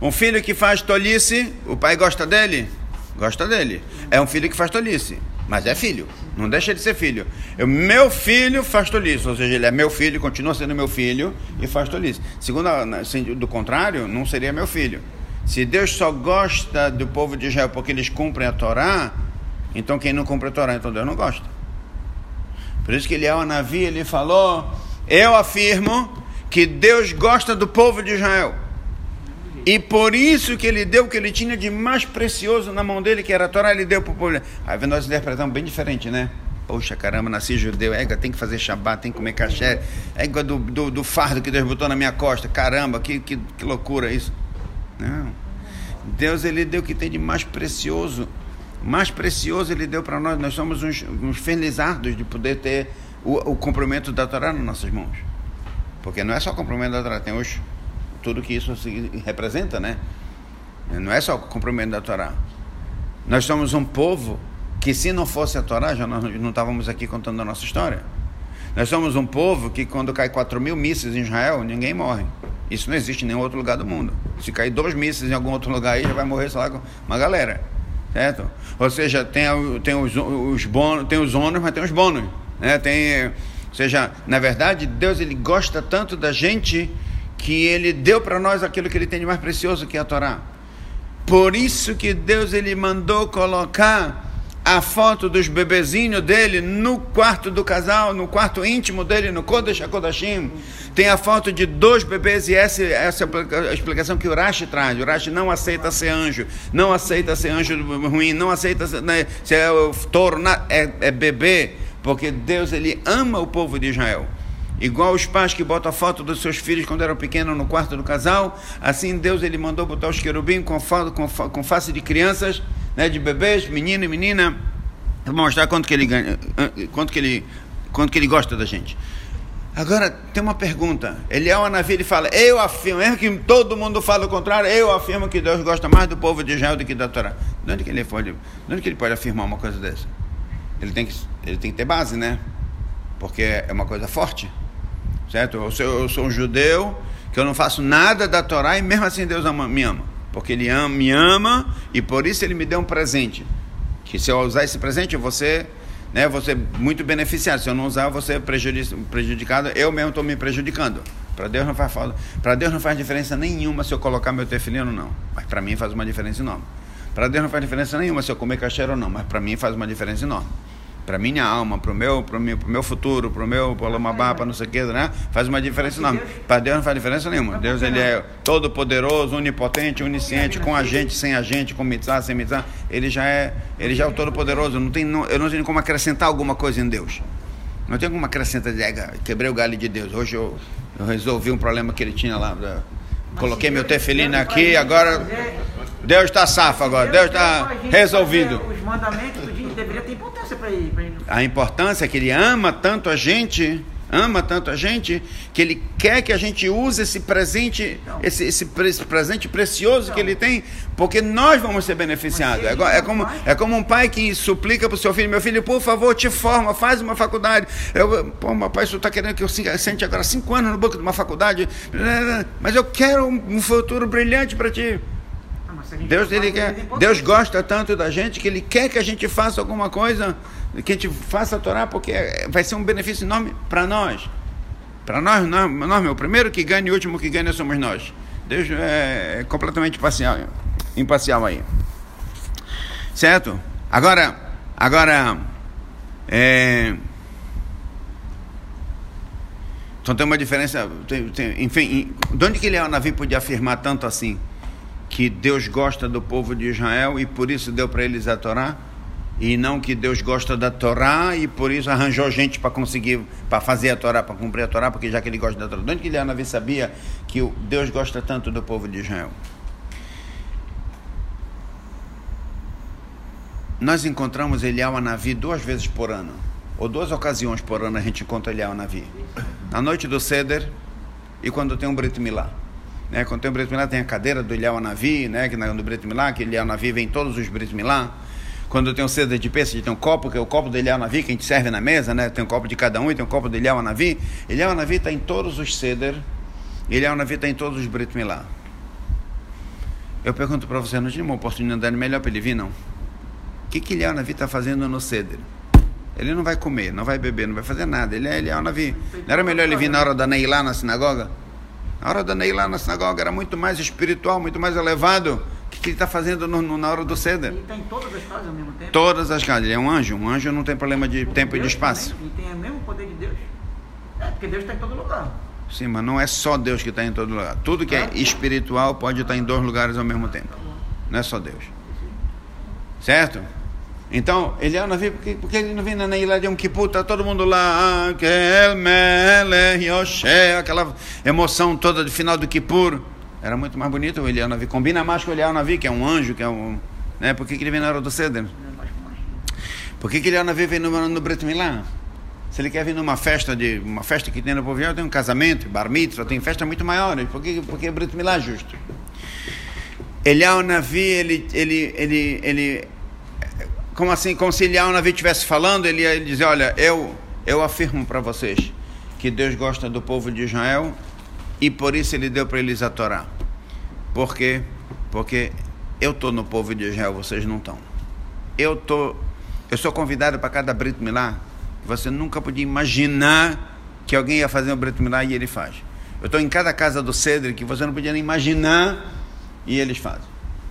Um filho que faz tolice, o pai gosta dele? Gosta dele. É um filho que faz tolice, mas é filho. Não deixa de ser filho. Eu, meu filho faz tolice, ou seja, ele é meu filho, continua sendo meu filho e faz tolice. Segundo, a- na- se- do contrário, não seria meu filho. Se Deus só gosta do povo de Israel porque eles cumprem a Torá, então quem não cumpre a Torá, então Deus não gosta. Por isso que ele é o Navi, ele falou: Eu afirmo que Deus gosta do povo de Israel. E por isso que ele deu o que ele tinha de mais precioso na mão dele, que era a Torá, ele deu para o povo. Aí nós interpretamos bem diferente, né? Poxa, caramba, nasci judeu, égua, tem que fazer shabat, tem que comer caché, égua do, do, do fardo que Deus botou na minha costa, caramba, que, que, que loucura isso. Não. Deus, ele deu o que tem de mais precioso. Mais precioso ele deu para nós. Nós somos uns, uns felizardos de poder ter o, o cumprimento da Torá nas nossas mãos. Porque não é só o cumprimento da Torá, tem os, tudo que isso se- representa, né? Não é só o cumprimento da Torá. Nós somos um povo que, se não fosse a Torá, já nós não estávamos aqui contando a nossa história. Nós somos um povo que, quando cai 4 mil mísseis em Israel, ninguém morre. Isso não existe em nenhum outro lugar do mundo. Se cair dois mísseis em algum outro lugar aí, já vai morrer, sei lá, uma galera. Certo? Ou seja, tem, tem, os, os bônus, tem os ônus, mas tem os bônus. Né? Tem, ou seja, na verdade, Deus ele gosta tanto da gente que ele deu para nós aquilo que ele tem de mais precioso, que é a Torá. Por isso que Deus ele mandou colocar a foto dos bebezinhos dele no quarto do casal, no quarto íntimo dele, no Kodesh HaKodashim. Tem a foto de dois bebês e essa, essa é a explicação que o Rashi traz. O Rashi não aceita ser anjo, não aceita ser anjo ruim, não aceita ser, né, ser é é, é bebê, porque Deus ele ama o povo de Israel. Igual os pais que botam a foto dos seus filhos quando eram pequenos no quarto do casal, assim Deus ele mandou botar os querubim com, com, com face de crianças né, de bebês, menino e menina, para mostrar quanto que ele ganha, quanto que ele, quanto que ele gosta da gente. Agora, tem uma pergunta. Ele é uma navio, ele fala, eu afirmo, mesmo que todo mundo fala o contrário, eu afirmo que Deus gosta mais do povo de Israel do que da Torá. De onde que ele pode, de onde que ele pode afirmar uma coisa dessa? Ele tem que, ele tem que ter base, né? Porque é uma coisa forte, certo? Eu sou, eu sou um judeu, que eu não faço nada da Torá e mesmo assim Deus ama, me ama porque ele ama, me ama e por isso ele me deu um presente. Que se eu usar esse presente, ser, né, ser muito beneficiado. Se eu não usar, ser prejudicado. Eu mesmo estou me prejudicando. Para Deus não faz falta. Para Deus não faz diferença nenhuma se eu colocar meu tefilino ou não. Mas para mim faz uma diferença enorme. Para Deus não faz diferença nenhuma se eu comer cacheiro ou não. Mas para mim faz uma diferença enorme para minha alma, para o meu, pro meu, pro meu futuro, para o meu Palomabá, para não sei o que, né? faz uma diferença enorme. Para Deus não faz diferença nenhuma. Deus ele é todo poderoso, onipotente, onisciente, com a gente, sem a gente, com mitzvah, sem mitzvah. Ele já é, ele já é o todo poderoso. Não tem, não, eu não tenho como acrescentar alguma coisa em Deus. Não tenho como acrescentar, quebrei o galho de Deus. Hoje eu, eu resolvi um problema que ele tinha lá. Coloquei meu tefelina aqui, agora Deus está safo agora, Deus está resolvido. Os mandamentos deveria ter importância para ele. A importância é que ele ama tanto a gente, ama tanto a gente, que ele quer que a gente use esse presente, então, esse, esse, presente precioso que ele tem, porque nós vamos ser beneficiados. É, é, como, é como um pai que suplica para o seu filho: meu filho, por favor, te forma, faz uma faculdade. Eu, pô, meu pai, você está querendo que eu sente agora cinco anos no banco de uma faculdade, mas eu quero um futuro brilhante para ti. Deus, ele quer, Deus gosta tanto da gente que Ele quer que a gente faça alguma coisa, que a gente faça a Torá, porque vai ser um benefício enorme para nós. Para nós, nós, nós, meu, o primeiro que ganha e o último que ganha somos nós. Deus é, é completamente parcial, imparcial aí. Certo? Agora, agora, é, então tem uma diferença, tem, tem, enfim, de onde que Leonavi podia afirmar tanto assim? que Deus gosta do povo de Israel e por isso deu para eles a Torá, e não que Deus gosta da Torá e por isso arranjou gente para conseguir, para fazer a Torá, para cumprir a Torá, porque já que ele gosta da Torá. De onde que Elianavi sabia que Deus gosta tanto do povo de Israel? Nós encontramos Eliel Anavi duas vezes por ano, ou duas ocasiões por ano a gente encontra Eliel Anavi. Na noite do Seder e quando tem um Brit Milá. Né? Quando tem o Brit Milá, tem a cadeira do Ilhau Anavi, né? que no Brit Milá, que Ilhau Anavi vem todos os Brit Milá. Quando tem o seda de peixe, tem um copo, que é o copo do Ilhau Anavi, que a gente serve na mesa, né? tem um copo de cada um e tem um copo do Ilhau Anavi. Ilhau Anavi está em todos os ceder, Ilhau Anavi está em todos os Brit Milá. Eu pergunto para você, não tinha uma oportunidade melhor para ele vir, não? O que, que Ilhau Anavi está fazendo no ceder? Ele não vai comer, não vai beber, não vai fazer nada. Ele é Ilhau Anavi. Não era melhor ele vir na hora da Neilá na sinagoga? A hora da Ney lá na sinagoga era muito mais espiritual, muito mais elevado. Que, ele está fazendo no, no, na hora do ceder? Ele está em todas as casas ao mesmo tempo? Todas as casas. Ele é um anjo. Um anjo não tem problema de tempo Deus e de espaço. Também, ele tem o mesmo poder de Deus. É, porque Deus está em todo lugar. Sim, mas não é só Deus que está em todo lugar. Tudo que é espiritual pode estar em dois lugares ao mesmo tempo. Não é só Deus. Certo? Então, ele não vem, porque, porque ele não vem na ilha de um Kippur, tá todo mundo lá, aquela emoção toda do final do Kippur. Era muito mais bonito o Elianavi. Combina mais com o Elianavi, que é um anjo, que é um. Né? Por que, que ele vem na hora do Seder? Por que, que Elianavi vem no, no Brit Milá? Se ele quer vir numa festa de uma festa que tem no povo tem um casamento, bar mitzvah, tem festa muito maiores. Por que, porque Brit Milá é justo? Elianavi, ele, ele, ele, ele como assim, como se Eliyahu Navi estivesse falando, ele ia dizer, olha, eu, eu afirmo para vocês que Deus gosta do povo de Israel e por isso ele deu para eles a Torá. Por quê? Porque eu estou no povo de Israel, vocês não estão. Eu tô, eu sou convidado para cada Brit Milá, você nunca podia imaginar que alguém ia fazer um Brit Milá e ele faz. Eu estou em cada casa do Cedro que você não podia nem imaginar e eles fazem.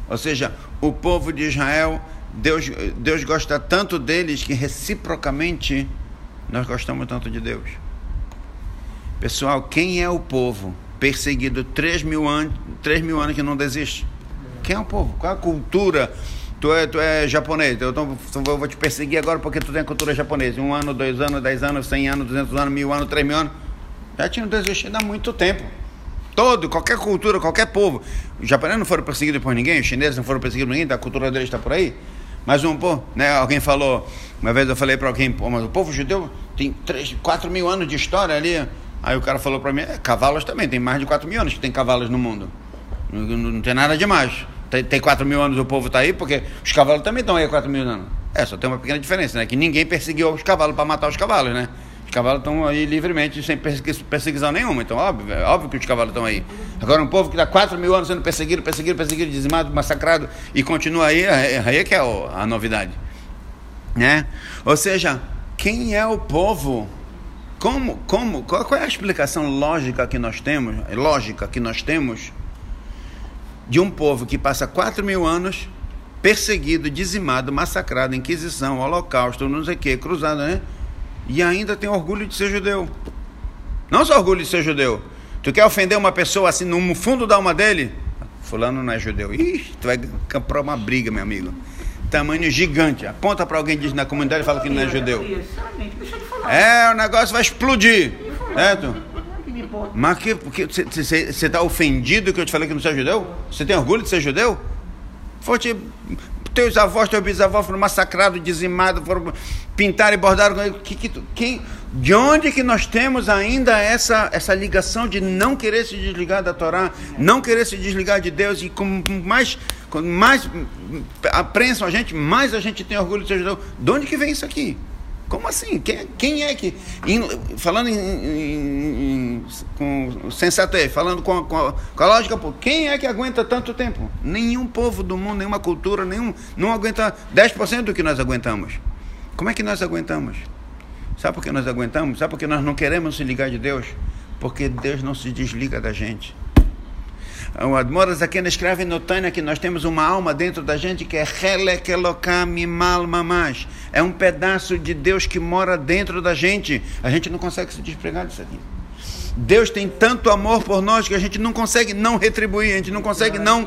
Ou seja, o povo de Israel Deus, Deus gosta tanto deles que reciprocamente nós gostamos tanto de Deus. Pessoal, quem é o povo perseguido três mil anos, três mil anos que não desiste? Quem é o povo? Qual é a cultura? Tu é, tu é japonês, eu, tô, eu vou te perseguir agora porque tu tem a cultura japonesa. Um ano, dois anos, dez anos, cem anos, duzentos anos, mil anos, três mil anos. Já tinham desistido há muito tempo. Todo, qualquer cultura, qualquer povo. Os japoneses não foram perseguidos por ninguém, os chineses não foram perseguidos por ninguém, a cultura deles está por aí. Mas um povo, né? Alguém falou, uma vez eu falei para alguém, mas o povo judeu tem três, quatro mil anos de história ali. Aí o cara falou para mim, é, cavalos também, tem mais de quatro mil anos que tem cavalos no mundo. Não, não, não tem nada demais. Tem, tem 4 mil anos o povo está aí, porque os cavalos também estão aí há 4 mil anos. É, só tem uma pequena diferença, né? Que ninguém perseguiu os cavalos para matar os cavalos, né? Os cavalos estão aí livremente, sem perseguição nenhuma. Então, óbvio, é óbvio que os cavalos estão aí. Agora, um povo que está 4 mil anos sendo perseguido, perseguido, perseguido, dizimado, massacrado, e continua aí, aí é que é a novidade. Né? Ou seja, quem é o povo? Como, como, qual, qual é a explicação lógica que nós temos? Lógica que nós temos de um povo que passa quatro mil anos perseguido, dizimado, massacrado, Inquisição, Holocausto, não sei o que, cruzado, né? E ainda tem orgulho de ser judeu. Não só orgulho de ser judeu. Tu quer ofender uma pessoa assim no fundo da alma dele? Fulano não é judeu. Ih, tu vai comprar uma briga, meu amigo. Tamanho gigante. Aponta para alguém diz na comunidade e fala que não é judeu. É, o negócio vai explodir. Certo? Mas que você está ofendido que eu te falei que não é judeu? Você tem orgulho de ser judeu? Foste, teus avós, teus bisavós foram massacrados, dizimados, foram pintar e bordar. Que, que, quem, de onde que nós temos ainda essa, essa ligação de não querer se desligar da Torá, não querer se desligar de Deus e com mais, com mais aprensam a gente, mais a gente tem orgulho de ser judeu. De onde que vem isso aqui? Como assim? Quem, quem é que. Em, falando em, em, com sensatez, falando com, com, a, com a lógica, quem é que aguenta tanto tempo? Nenhum povo do mundo, nenhuma cultura, nenhum. Não aguenta 10% do que nós aguentamos. Como é que nós aguentamos? Sabe por que nós aguentamos? Sabe por que nós não queremos se ligar de Deus? Porque Deus não se desliga da gente. O Admoras aqui escreve no Tânia que nós temos uma alma dentro da gente que é Helek Mal Mamash. É um pedaço de Deus que mora dentro da gente. A gente não consegue se despregar disso aqui. Deus tem tanto amor por nós que a gente não consegue não retribuir, a gente não consegue não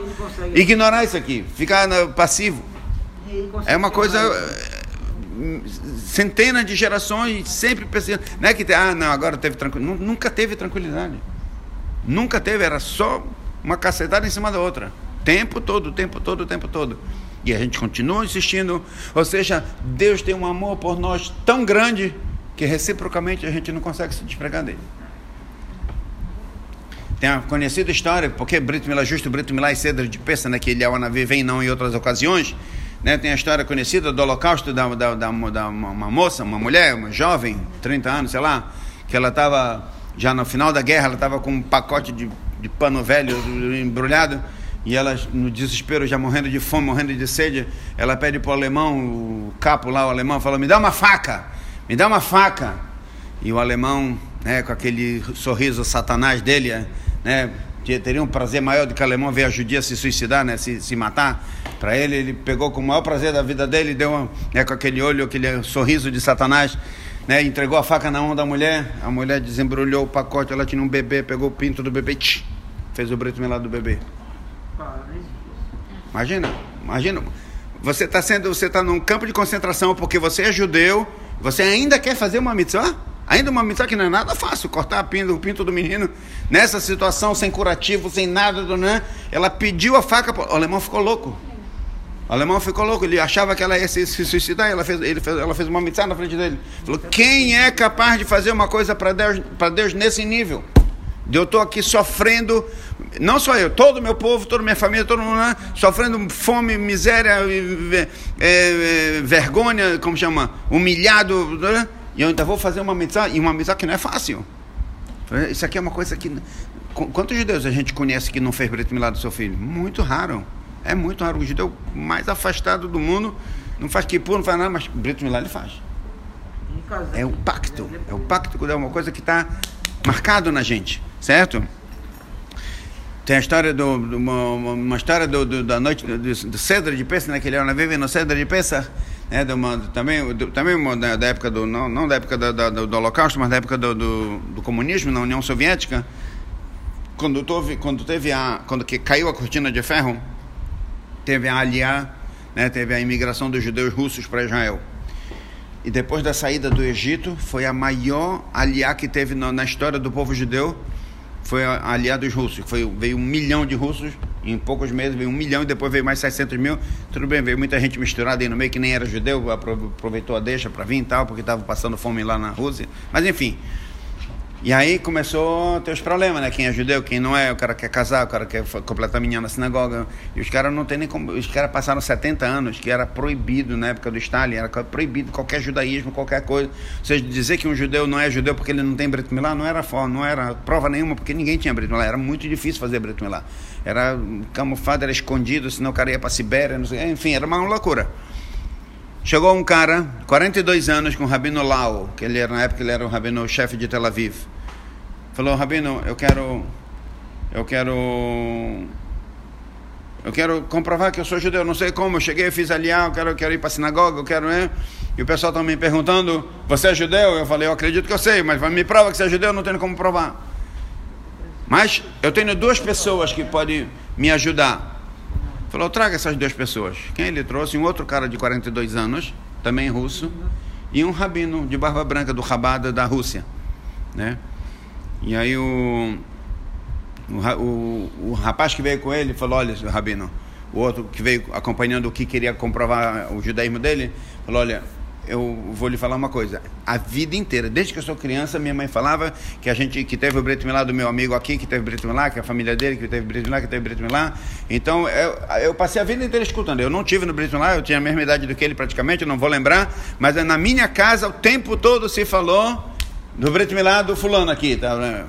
ignorar isso aqui, ficar passivo. É uma coisa eh, centenas de gerações sempre pensando, não é que ah, não, agora teve tranquilidade, nunca teve tranquilidade. Nunca teve, era só uma cacetada em cima da outra. Tempo todo, tempo todo, tempo todo. E a gente continua insistindo. Ou seja, Deus tem um amor por nós tão grande que reciprocamente a gente não consegue se despregar dele. Tem a conhecida história, porque Brito Milá, justo Brito Milá e Cedro de Peça, né, que Eliawana vem não em outras ocasiões, né, tem a história conhecida do holocausto da, da, da, da uma moça, uma mulher, uma jovem, 30 anos, sei lá, que ela estava, já no final da guerra, ela estava com um pacote de de pano velho embrulhado, e ela, no desespero, já morrendo de fome, morrendo de sede, ela pede para o alemão, o capo lá, o alemão, fala: Me dá uma faca, me dá uma faca. E o alemão, né, com aquele sorriso satanás dele, né, teria um prazer maior do que o alemão ver a judia se suicidar, né, se, se matar. Para ele, ele pegou com o maior prazer da vida dele, deu uma, né, com aquele olho, aquele sorriso de satanás né, entregou a faca na mão da mulher, a mulher desembrulhou o pacote, ela tinha um bebê, pegou o pinto do bebê, tch, fez o brito melado do bebê. Imagina, imagina, você está sendo, você está num campo de concentração porque você é judeu, você ainda quer fazer uma mitzvah? Ainda uma mitzvah que não é nada fácil, cortar pinto, o pinto do menino, nessa situação, sem curativo, sem nada, né? ela pediu a faca, o alemão ficou louco. O alemão ficou louco, ele achava que ela ia se, suicidar, ela fez, ele fez, ela fez uma mitzvah na frente dele. Falou: quem é capaz de fazer uma coisa para Deus, Deus nesse nível? Eu estou aqui sofrendo, não só eu, todo o meu povo, toda a minha família, todo mundo né, sofrendo fome, miséria, é, é, vergonha, como chama? Humilhado. Né? E eu ainda vou fazer uma mitzvah, e uma mitzvah que não é fácil. Isso aqui é uma coisa que. Quantos judeus a gente conhece que não fez preto milagre do seu filho? Muito raro. É muito raro. O judeu mais afastado do mundo não faz kippur, não faz nada, mas Brito Milá ele faz. É o pacto. É o pacto é uma coisa que está marcado na gente, certo? Tem a história do, uma, uma- história do, do- da noite do, do, Cedro de Pesach, né, que ele era vive no Cedro de Pesach, né, de uma, também, do, também uma da, da época do não, não da época da- da- do, Holocausto, mas da época do, do, do comunismo na União Soviética, quando teve, quando teve a quando que caiu a cortina de ferro, teve a aliá, né, teve a imigração dos judeus russos para Israel. E depois da saída do Egito, foi a maior aliá que teve na, na história do povo judeu, foi a aliá dos russos. Foi, veio um milhão de russos, em poucos meses veio um milhão, e depois veio mais 600 mil. Tudo bem, veio muita gente misturada aí no meio que nem era judeu, apro- aproveitou a deixa para vir e tal, porque estava passando fome lá na Rússia. Mas enfim, e aí começou a ter os problemas, né? Quem é judeu, quem não é, o cara quer casar, o cara quer completar a menina na sinagoga. E os caras não tem nem como. Os caras passaram 70 anos, que era proibido na época do Stalin, era proibido qualquer judaísmo, qualquer coisa. Ou seja, dizer que um judeu não é judeu porque ele não tem Brit Milá não era forma, não era prova nenhuma, porque ninguém tinha Brit Milá. Era muito difícil fazer Brit Milá. Era camuflado, era escondido, senão o cara ia para Sibéria, não sei, enfim, era uma loucura. Chegou um cara, 42 anos, com o Rabino Lau, que ele era, na época ele era o Rabino chefe de Tel Aviv. Falou, Rabino, eu quero. Eu quero. Eu quero comprovar que eu sou judeu, não sei como. Eu cheguei, fiz aliar, eu quero, eu quero ir para a sinagoga, eu quero, né? E o pessoal está me perguntando: Você é judeu? Eu falei: Eu acredito que eu sei, mas me prova que você é judeu, eu não tenho como provar. Mas eu tenho duas pessoas que podem me ajudar. Falou, traga essas duas pessoas. Quem ele trouxe? Um outro cara de 42 anos, também russo, e um rabino de barba branca do Rabada da Rússia, né? E aí o, o, o, rapaz que veio com ele falou, olha, rabino, o outro que veio acompanhando o que queria comprovar o judaísmo dele, falou, olha, eu vou lhe falar uma coisa. A vida inteira, desde que eu sou criança, minha mãe falava que a gente que teve o Brit Milá do meu amigo aqui, que teve Brit Milá, que a família dele, que teve Brit Milá, que teve Brit Milá. Então, eu, eu passei a vida inteira escutando. Eu não tive no Brit Milá, eu tinha a mesma idade do que ele praticamente, eu não vou lembrar, mas na minha casa o tempo todo se falou do Brit Milá do fulano aqui, tá?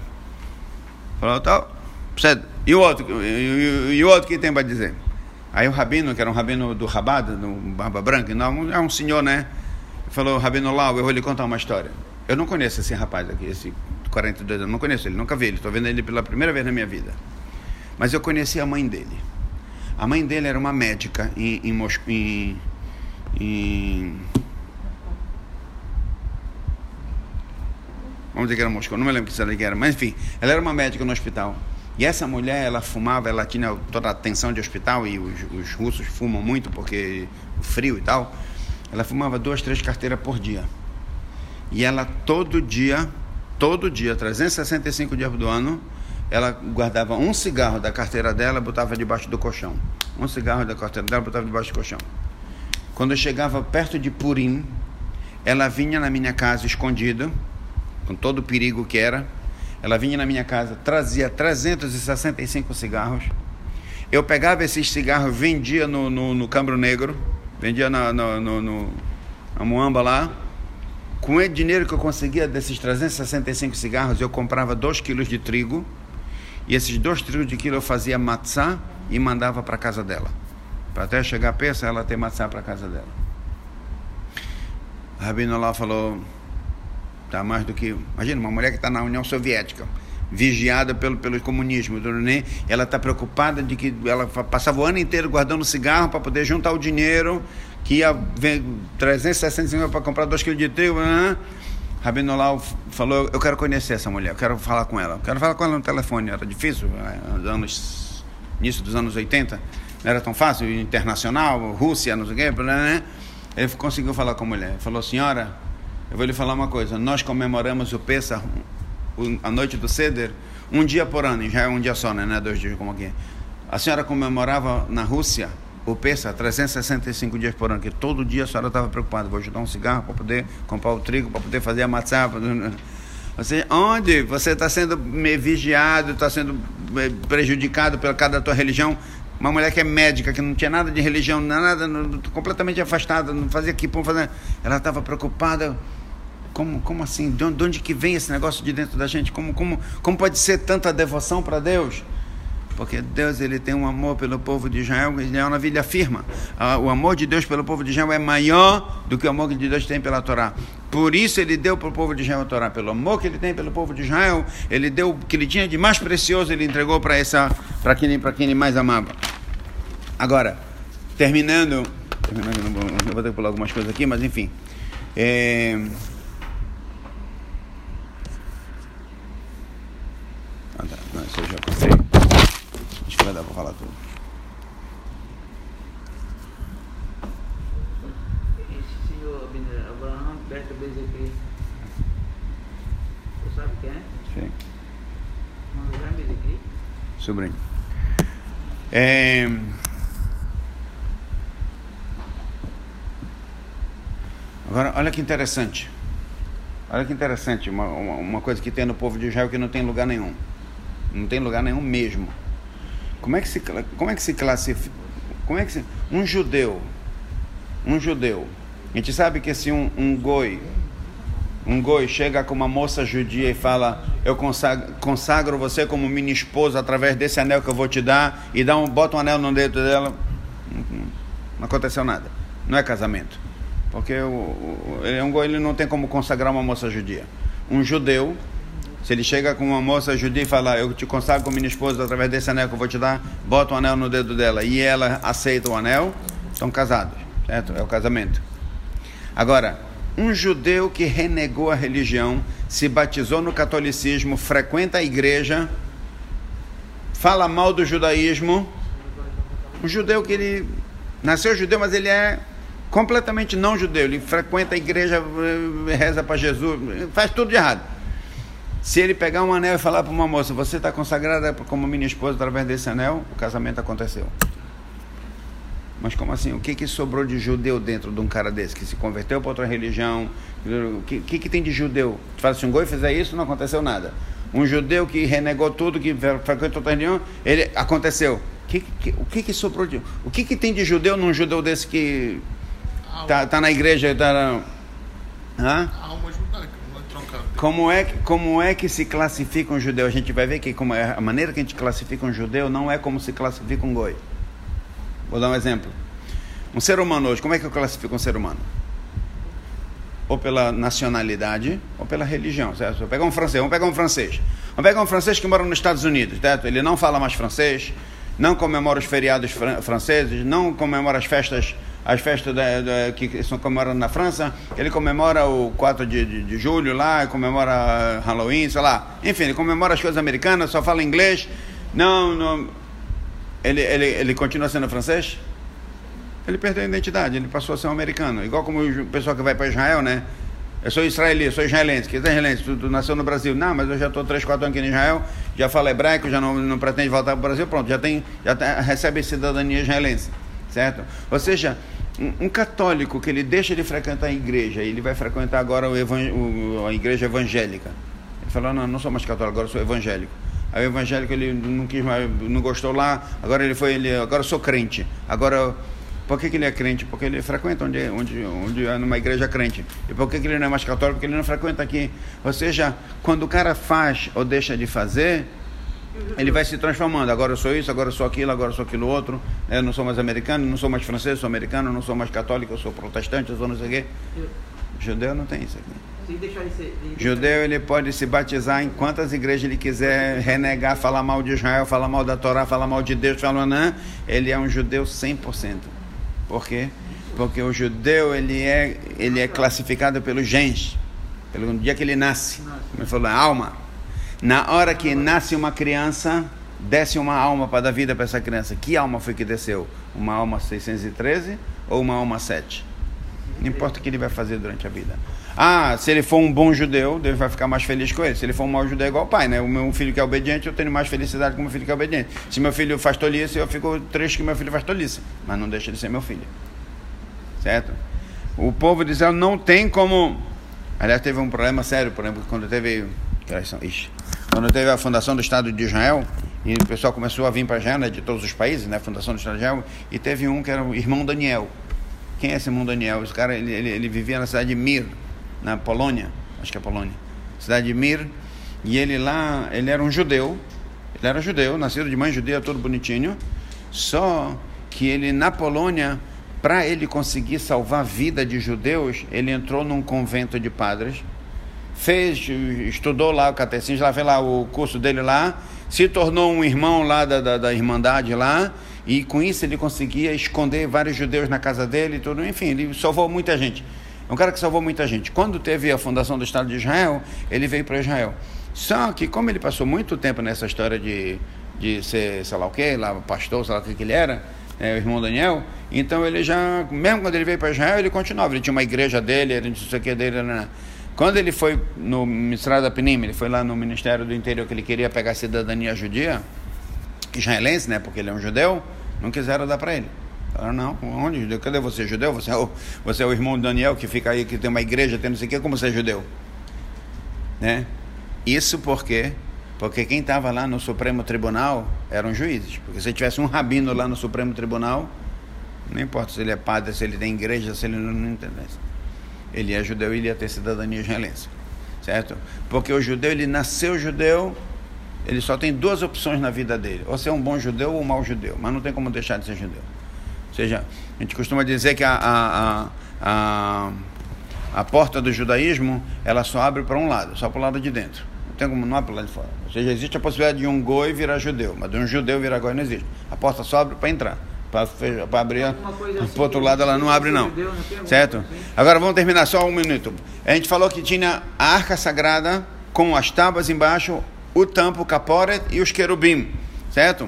Falou, tal. E o outro, e, e- e o outro que tem para dizer? Aí o rabino, que era um rabino do Rabada, do Barba Branca, não, é um senhor, né? Falou, Rabino Lau, eu vou lhe contar uma história. Eu não conheço esse rapaz aqui, esse 42 anos, não conheço ele, nunca vi ele, estou vendo ele pela primeira vez na minha vida. Mas eu conheci a mãe dele. A mãe dele era uma médica em, em. Em, em... Vamos dizer que era Moscou, não me lembro que cidade que era, mas enfim, ela era uma médica no hospital. E essa mulher, ela fumava, ela tinha toda a atenção de hospital, e os, os russos fumam muito porque frio e tal. Ela fumava duas, três carteiras por dia. E ela todo dia, todo dia, 365 dias do ano, ela guardava um cigarro da carteira dela, botava debaixo do colchão. Um cigarro da carteira dela, botava debaixo do colchão. Quando eu chegava perto de Purim, ela vinha na minha casa escondida, com todo o perigo que era. Ela vinha na minha casa, trazia 365 cigarros. Eu pegava esses cigarros, vendia no, no, no Cambro Negro, vendia na, no, no, no, na Moamba lá. Com o dinheiro que eu conseguia desses 365 cigarros, eu comprava 2 quilos de trigo. E esses 2 quilos de quilo eu fazia matzá e mandava para casa dela. Para até chegar a peça, ela ter matzá para casa dela. O Rabino lá falou, tá mais do que. Imagina, uma mulher que está na União Soviética, vigiada pelo, pelo comunismo, ela está preocupada de que ela passava o ano inteiro guardando cigarro para poder juntar o dinheiro, que ia ver 365 para comprar 2 quilos de trigo. Né? Falou: Eu quero conhecer essa mulher, eu quero falar com ela. Eu quero falar com ela no telefone. Era difícil, né? nos anos, início dos anos 80, não era tão fácil, internacional, Rússia, não sei o quê, né? Ele conseguiu falar com a mulher. Falou: Senhora, eu vou lhe falar uma coisa. Nós comemoramos o Pesach, o- a noite do Seder, um dia por ano. Já é um dia só, né? Não é dois dias como aqui. A senhora comemorava na Rússia o Pesach 365 dias por ano, que todo dia a senhora estava preocupada. Vou ajudar um cigarro para poder comprar o trigo, para poder fazer a matzá. Você, onde você está sendo vigiado, está sendo eh, prejudicado pela cada da tua religião? Uma mulher que é médica, que não tinha nada de religião, nada, completamente afastada, não fazia kipum, fazia... ela estava preocupada. Como, como assim? De onde, de onde que vem esse negócio de dentro da gente? Como, como, como pode ser tanta devoção para Deus? Porque Deus ele tem um amor pelo povo de Israel, e na Bíblia afirma, ah, o amor de Deus pelo povo de Israel é maior do que o amor que Deus tem pela Torá. Por isso ele deu para o povo de Israel a Torá. Pelo amor que ele tem pelo povo de Israel, ele deu o que ele tinha de mais precioso, ele entregou para essa para quem, quem ele mais amava. Agora, terminando, terminando eu vou ter que pular algumas coisas aqui, mas enfim. É, Eu já passei. Acho que vai dar para falar tudo. Abraham Berta Bezekri. Você sabe quem é? Sim. Abraham Bezekri? sobrinho. É... Agora, olha que interessante. Olha que interessante, uma, uma, uma coisa que tem no povo de Israel que não tem lugar nenhum. Não tem lugar nenhum mesmo. Como é que se, como é que se classifica? Como é que se, um judeu, um judeu, a gente sabe que se um, um goi, um goi chega com uma moça judia e fala, eu consagro, consagro você como minha esposa através desse anel que eu vou te dar, e dá um, bota um anel no dedo dela, não aconteceu nada. Não é casamento. Porque o, o, ele é um goi, ele não tem como consagrar uma moça judia. Um judeu, se ele chega com uma moça judia e fala, eu te consagro como minha esposa através desse anel que eu vou te dar, bota um anel no dedo dela e ela aceita o anel, estão casados, certo? É o casamento. Agora, um judeu que renegou a religião, se batizou no catolicismo, frequenta a igreja, fala mal do judaísmo, um judeu que ele nasceu judeu, mas ele é completamente não judeu, ele frequenta a igreja, eh, reza para Jesus, faz tudo de errado. Se ele pegar um anel e falar para uma moça, você está consagrada como minha esposa através desse anel, o casamento aconteceu. Mas como assim? O que, que sobrou de judeu dentro de um cara desse que se converteu para outra religião? O que, que, que tem de judeu? Tu fala assim, um goi fizer isso, não aconteceu nada. Um judeu que renegou tudo, que frequentou outra religião, ele aconteceu. Que, que, o que, que sobrou de. O que, que tem de judeu num judeu desse que tá, tá na igreja? Tá na, hã? A alma judaica, não é trocando. Como é, que- como é que se classifica um judeu? A gente vai ver que como é, a maneira que a gente classifica um judeu não é como se classifica um goi. Vou dar um exemplo. Um ser humano hoje, como é que eu classifico um ser humano? Ou pela nacionalidade ou pela religião, certo? Vou pegar um francês, vamos pegar um francês. Vamos pegar um francês que mora nos Estados Unidos, certo? Ele não fala mais francês, não comemora os feriados fran- franceses, não comemora as festas, as festas da- da- que são comemoradas na França. Ele comemora o 4 de, de, de julho lá, comemora Halloween, sei lá. Enfim, ele comemora as coisas americanas, só fala inglês. Não, não. Ele, ele, ele continua sendo francês? Ele perdeu a identidade, ele passou a ser um americano. Igual como o pessoal que vai para Israel, né? Eu sou israelita, sou israelense. Que é israelense? Tu, tu nasceu no Brasil. Não, mas eu já estou 3, 4 anos aqui em Israel, já falo hebraico, já não, não pretende voltar para o Brasil, pronto, já, tem, já tem- recebe cidadania israelense. Certo? Ou seja, um, um católico que ele deixa de frequentar a igreja, ele vai frequentar agora o o- a igreja evangélica. Ele falou, não, não sou mais católico, agora sou evangélico. Aí o evangélico ele não quis mais, não gostou lá, agora ele foi, ele, agora sou crente. Agora, por que, que ele é crente? Porque ele frequenta onde, onde, onde é numa igreja crente. E por que, que ele não é mais católico? Porque ele não frequenta aqui. Ou seja, quando o cara faz ou deixa de fazer, ele vai se transformando. Agora eu sou isso, agora eu sou aquilo, agora eu sou aquilo outro. Eu não sou mais americano, não sou mais francês, sou americano, não sou mais católico, eu sou protestante, eu sou não sei o quê. Judeu não tem isso aqui. Judeu ele pode se batizar em quantas igrejas ele quiser, renegar, falar mal de Israel, falar mal da Torá, falar mal de Deus, falar não, ele é um judeu 100%. Por quê? Porque o judeu ele é, ele é classificado pelo gens, pelo dia que ele nasce. Como ele falou, alma. Na hora que nasce uma criança, desce uma alma para dar vida para essa criança. Que alma foi que desceu? Uma alma 613 ou uma alma 7? Não importa o que ele vai fazer durante a vida. Ah, se ele for um bom judeu, Deus vai ficar mais feliz com ele. Se ele for um mau judeu, é igual o pai, né? O meu filho que é obediente, eu tenho mais felicidade com o meu filho que é obediente. Se meu filho faz tolice, eu fico triste que meu filho faz tolice. Mas não deixa de ser meu filho. Certo? O povo de Israel não tem como. Aliás, teve um problema sério, por exemplo, quando teve. Ixi. Quando teve a fundação do Estado de Israel, e o pessoal começou a vir para Israel, de todos os países, né? A fundação do Estado de Israel, e teve um que era o irmão Daniel. Quem é esse irmão Daniel? Esse cara, ele, ele, ele vivia na cidade de Mir, na Polônia, acho que é Polônia. Cidade de Mir, e ele lá, ele era um judeu, ele era judeu, nascido de mãe judia, todo bonitinho, só que ele na Polônia para ele conseguir salvar a vida de judeus, ele entrou num convento de padres, fez, estudou lá o catecismo, lá fez lá o curso dele lá, se tornou um irmão lá da, da, da Irmandade lá, e com isso ele conseguia esconder vários judeus na casa dele e tudo, enfim, ele salvou muita gente. É um cara que salvou muita gente. Quando teve a fundação do Estado de Israel, ele veio para Israel. Só que como ele passou muito tempo nessa história de, de ser, sei lá o quê, lá pastor, sei lá o que, que ele era, é, o irmão Daniel, então ele já, mesmo quando ele veio para Israel, ele continuava, ele tinha uma igreja dele, ele não sei o que dele, né? Quando ele foi no Ministério da Penim, ele foi lá no Ministério do Interior que ele queria pegar a cidadania judia, israelense, né, porque ele é um judeu, não quiseram dar para ele. Falaram, não, onde judeu? Cadê você, judeu? Você é, o, você é o irmão de Daniel que fica aí, que tem uma igreja, tem não sei o que, como você é judeu? Né? Isso porque porque quem estava lá no Supremo Tribunal eram juízes. Porque se tivesse um rabino lá no Supremo Tribunal, não importa se ele é padre, se ele tem igreja, se ele não, não entendesse. Ele é judeu e ele ia ter cidadania israelense. Certo? Porque o judeu, ele nasceu judeu, ele só tem duas opções na vida dele: ou ser um bom judeu ou um mau judeu. Mas não tem como deixar de ser judeu. Ou seja, a gente costuma dizer que a, a, a, a, porta do judaísmo ela só abre para um lado, só para o lado de dentro tem como não para lá de fora. Ou seja, existe a possibilidade de um goi virar judeu, mas de um judeu virar goi não existe. A porta só abre para entrar. Para abrir, assim para outro lado ela não abre não. Certo? Agora vamos terminar só um minuto. A gente falou que tinha a arca sagrada com as tábuas embaixo, o tampo, o caporet e os querubim. Certo?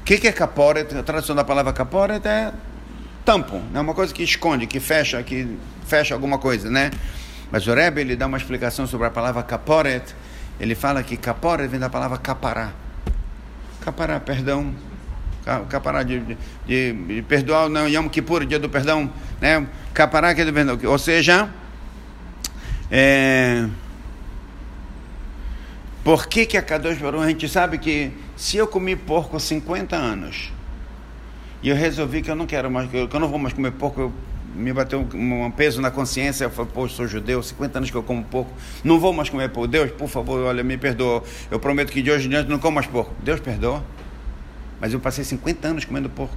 O que, que é caporet? A tradução da palavra caporet é tampo, é né? uma coisa que esconde, que fecha, que fecha alguma coisa, né? Mas o Rebbe ele dá uma explicação sobre a palavra caporet, ele fala que capora vem da palavra capará. Capará, perdão. Capará de, de, de, de perdoar, não, Yom Kippur, dia do perdão. Né? Capará que é do perdão. Ou seja, é, por que, que a Kadosh Baruch, a gente sabe que se eu comi porco 50 anos e eu resolvi que eu não quero mais, que eu, não vou mais comer porco, eu me bateu um, peso na consciência. Eu falei, pô, sou judeu, 50 anos que eu como pouco, não vou mais comer porco. Deus, por favor, olha, me perdoa. Eu prometo que de hoje em diante não como mais porco. Deus perdoa. Mas eu passei 50 anos comendo porco.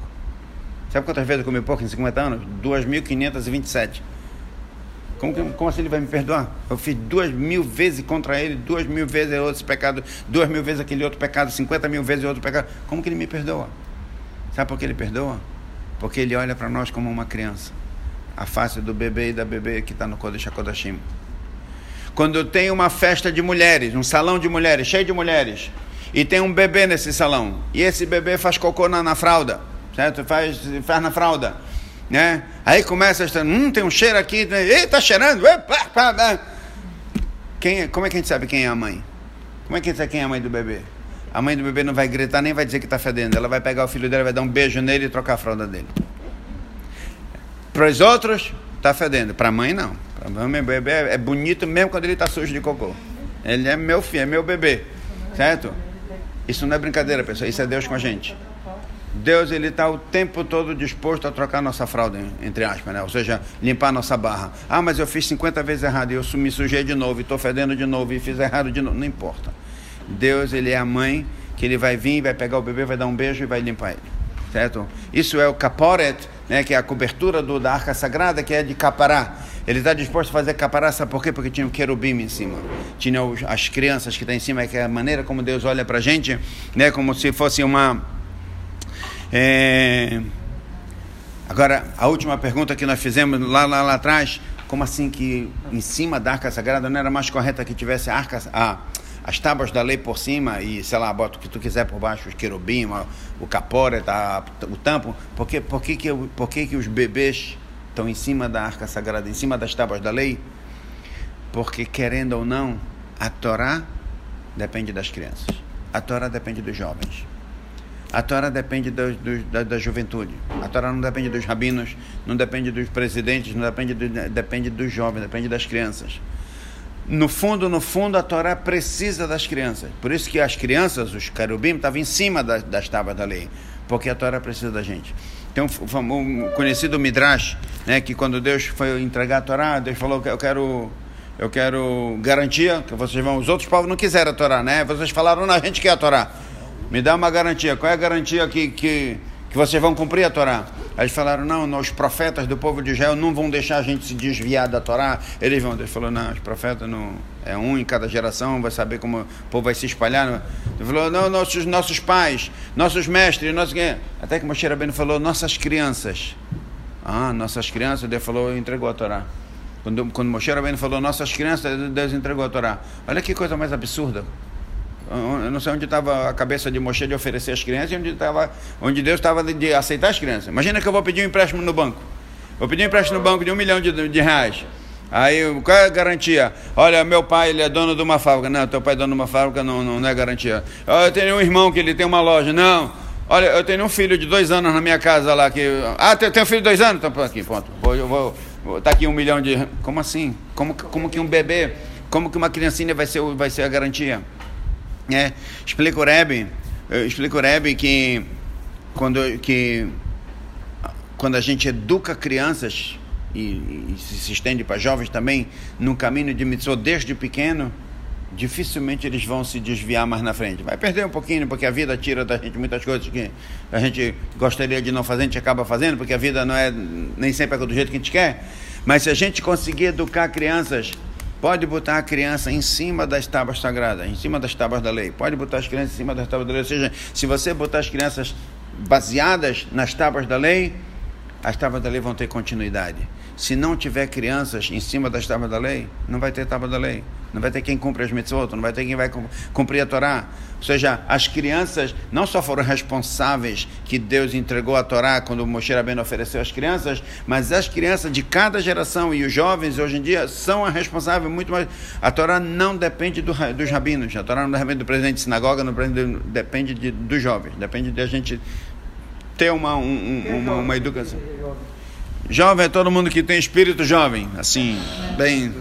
Sabe quantas vezes eu comi porco em 50 anos? 2.527. Como, que, como assim ele vai me perdoar? Eu fiz duas mil vezes contra ele, duas mil vezes outro pecado, duas mil vezes aquele outro pecado, 50 mil vezes outro pecado. Como que ele me perdoa? Sabe por que ele perdoa? Porque ele olha para nós como uma criança a face do bebê e da bebê que está no Kodesh HaKodashim. Quando eu tenho uma festa de mulheres, um salão de mulheres, cheio de mulheres, e tem um bebê nesse salão, e esse bebê faz cocô na, na fralda, certo? Faz, faz na fralda, né? Aí começa a hum, tem um cheiro aqui, né? ei, tá cheirando, quem é, como é que a gente sabe quem é a mãe? Como é que a gente sabe quem é a mãe do bebê? A mãe do bebê não vai gritar nem vai dizer que está fedendo. Ela vai pegar o filho dele, vai dar um beijo nele e trocar a fralda dele. Para os outros, está fedendo. Para a mãe, não. Para mãe, bebê é bonito mesmo quando ele está sujo de cocô. Ele é meu filho, é meu bebê. Certo? Isso não é brincadeira, pessoal. Isso é Deus com a gente. Deus ele está o tempo todo disposto a trocar nossa fralda, entre aspas, né? ou seja, limpar nossa barra. Ah, mas eu fiz 50 vezes errado e eu me sujei de novo, e estou fedendo de novo, e fiz errado de novo. Não importa. Deus ele é a mãe que ele vai vir, vai pegar o bebê, vai dar um beijo e vai limpar ele. Certo? Isso é o caporet, né, que é a cobertura do, da arca sagrada, que é de capará. Ele está disposto a fazer capará, sabe por quê? Porque tinha o querubim em cima. Tinha os, as crianças que estão tá em cima, que é a maneira como Deus olha para a gente, né, como se fosse uma. É... Agora, a última pergunta que nós fizemos lá, lá, lá atrás, como assim que em cima da arca sagrada não era mais correta que tivesse a arca, a, as tábuas da lei por cima e, sei lá, bota o que tu quiser por baixo, os querubim, o capora, tá, o tampo. Por que, por que, que, por que, que os bebês estão em cima da arca sagrada, em cima das tábuas da lei? Porque, querendo ou não, a Torá depende das crianças. A Torá depende dos jovens. A Torá depende do, do, da, da, juventude. A Torá não depende dos rabinos, não depende dos presidentes, não depende, do, depende dos jovens, depende das crianças no fundo, no fundo, a Torá precisa das crianças. Por isso que as crianças, os carubim, estavam em cima das, das tábuas da lei, porque a Torá precisa da gente. Tem um, um conhecido Midrash, né, que quando Deus foi entregar a Torá, Deus falou que eu quero eu quero garantia que vocês vão. Os outros povos não quiseram a Torá, né? Vocês falaram, não, a gente quer a Torá. Me dá uma garantia. Qual é a garantia que, que, que vocês vão cumprir a Torá? Aí eles falaram, não, os profetas do povo de Israel não vão deixar a gente se desviar da Torá. Eles vão. Ele falou, não, os profetas não. É um em cada geração, vai saber como o povo vai se espalhar. Ele falou, não, nossos, nossos pais, nossos mestres, nossos. Até que Moshe Rabbeinu falou, nossas crianças. Ah, nossas crianças, Deus falou, entregou a Torá. Quando, quando Moshe Rabbeinu falou, nossas crianças, Deus entregou a Torá. Olha que coisa mais absurda. Eu não sei onde estava a cabeça de Moshe de oferecer as crianças e onde, tava, onde Deus estava de, de, aceitar as crianças. Imagina que eu vou pedir um empréstimo no banco. Vou pedir um empréstimo no banco de um milhão de, de reais. Aí, qual é a garantia? Olha, meu pai ele é dono de uma fábrica. Não, teu pai é dono de uma fábrica, não, não, não é garantia. Eu tenho um irmão que ele tem uma loja. Não. Olha, eu tenho um filho de dois anos na minha casa lá. Que... Ah, tem, tem um filho de dois anos? Então, aqui, ponto. Eu vou, vou, tá aqui um milhão de... Como assim? Como, como que um bebê, como que uma criancinha vai ser, vai ser a garantia? É, explica o Rebbe, explica o Rebbe que quando, que quando a gente educa crianças e, e se estende para jovens também no caminho de mitzvot desde pequeno, dificilmente eles vão se desviar mais na frente. Vai perder um pouquinho, porque a vida tira da gente muitas coisas que a gente gostaria de não fazer, a gente acaba fazendo, porque a vida não é nem sempre é do jeito que a gente quer. Mas se a gente conseguir educar crianças Pode botar a criança em cima das tábuas sagradas, em cima das tábuas da lei. Pode botar as crianças em cima das tábuas da lei. Ou seja, se você botar as crianças baseadas nas tábuas da lei, as tábuas da lei vão ter continuidade. Se não tiver crianças em cima das tábuas da lei, não vai ter tábua da lei. Não vai ter quem cumpre as mitzvot, não vai ter quem vai cumprir a Torá. Ou seja, as crianças não só foram responsáveis que Deus entregou a Torá quando Moshe Rabbeinu ofereceu às crianças, mas as crianças de cada geração e os jovens hoje em dia são a responsável muito mais. A Torá não depende do, dos rabinos, a Torá não depende do presidente de sinagoga, não depende de, dos jovens, depende de a gente ter uma, um, uma, uma educação. Jovem é todo mundo que tem espírito jovem, assim, bem.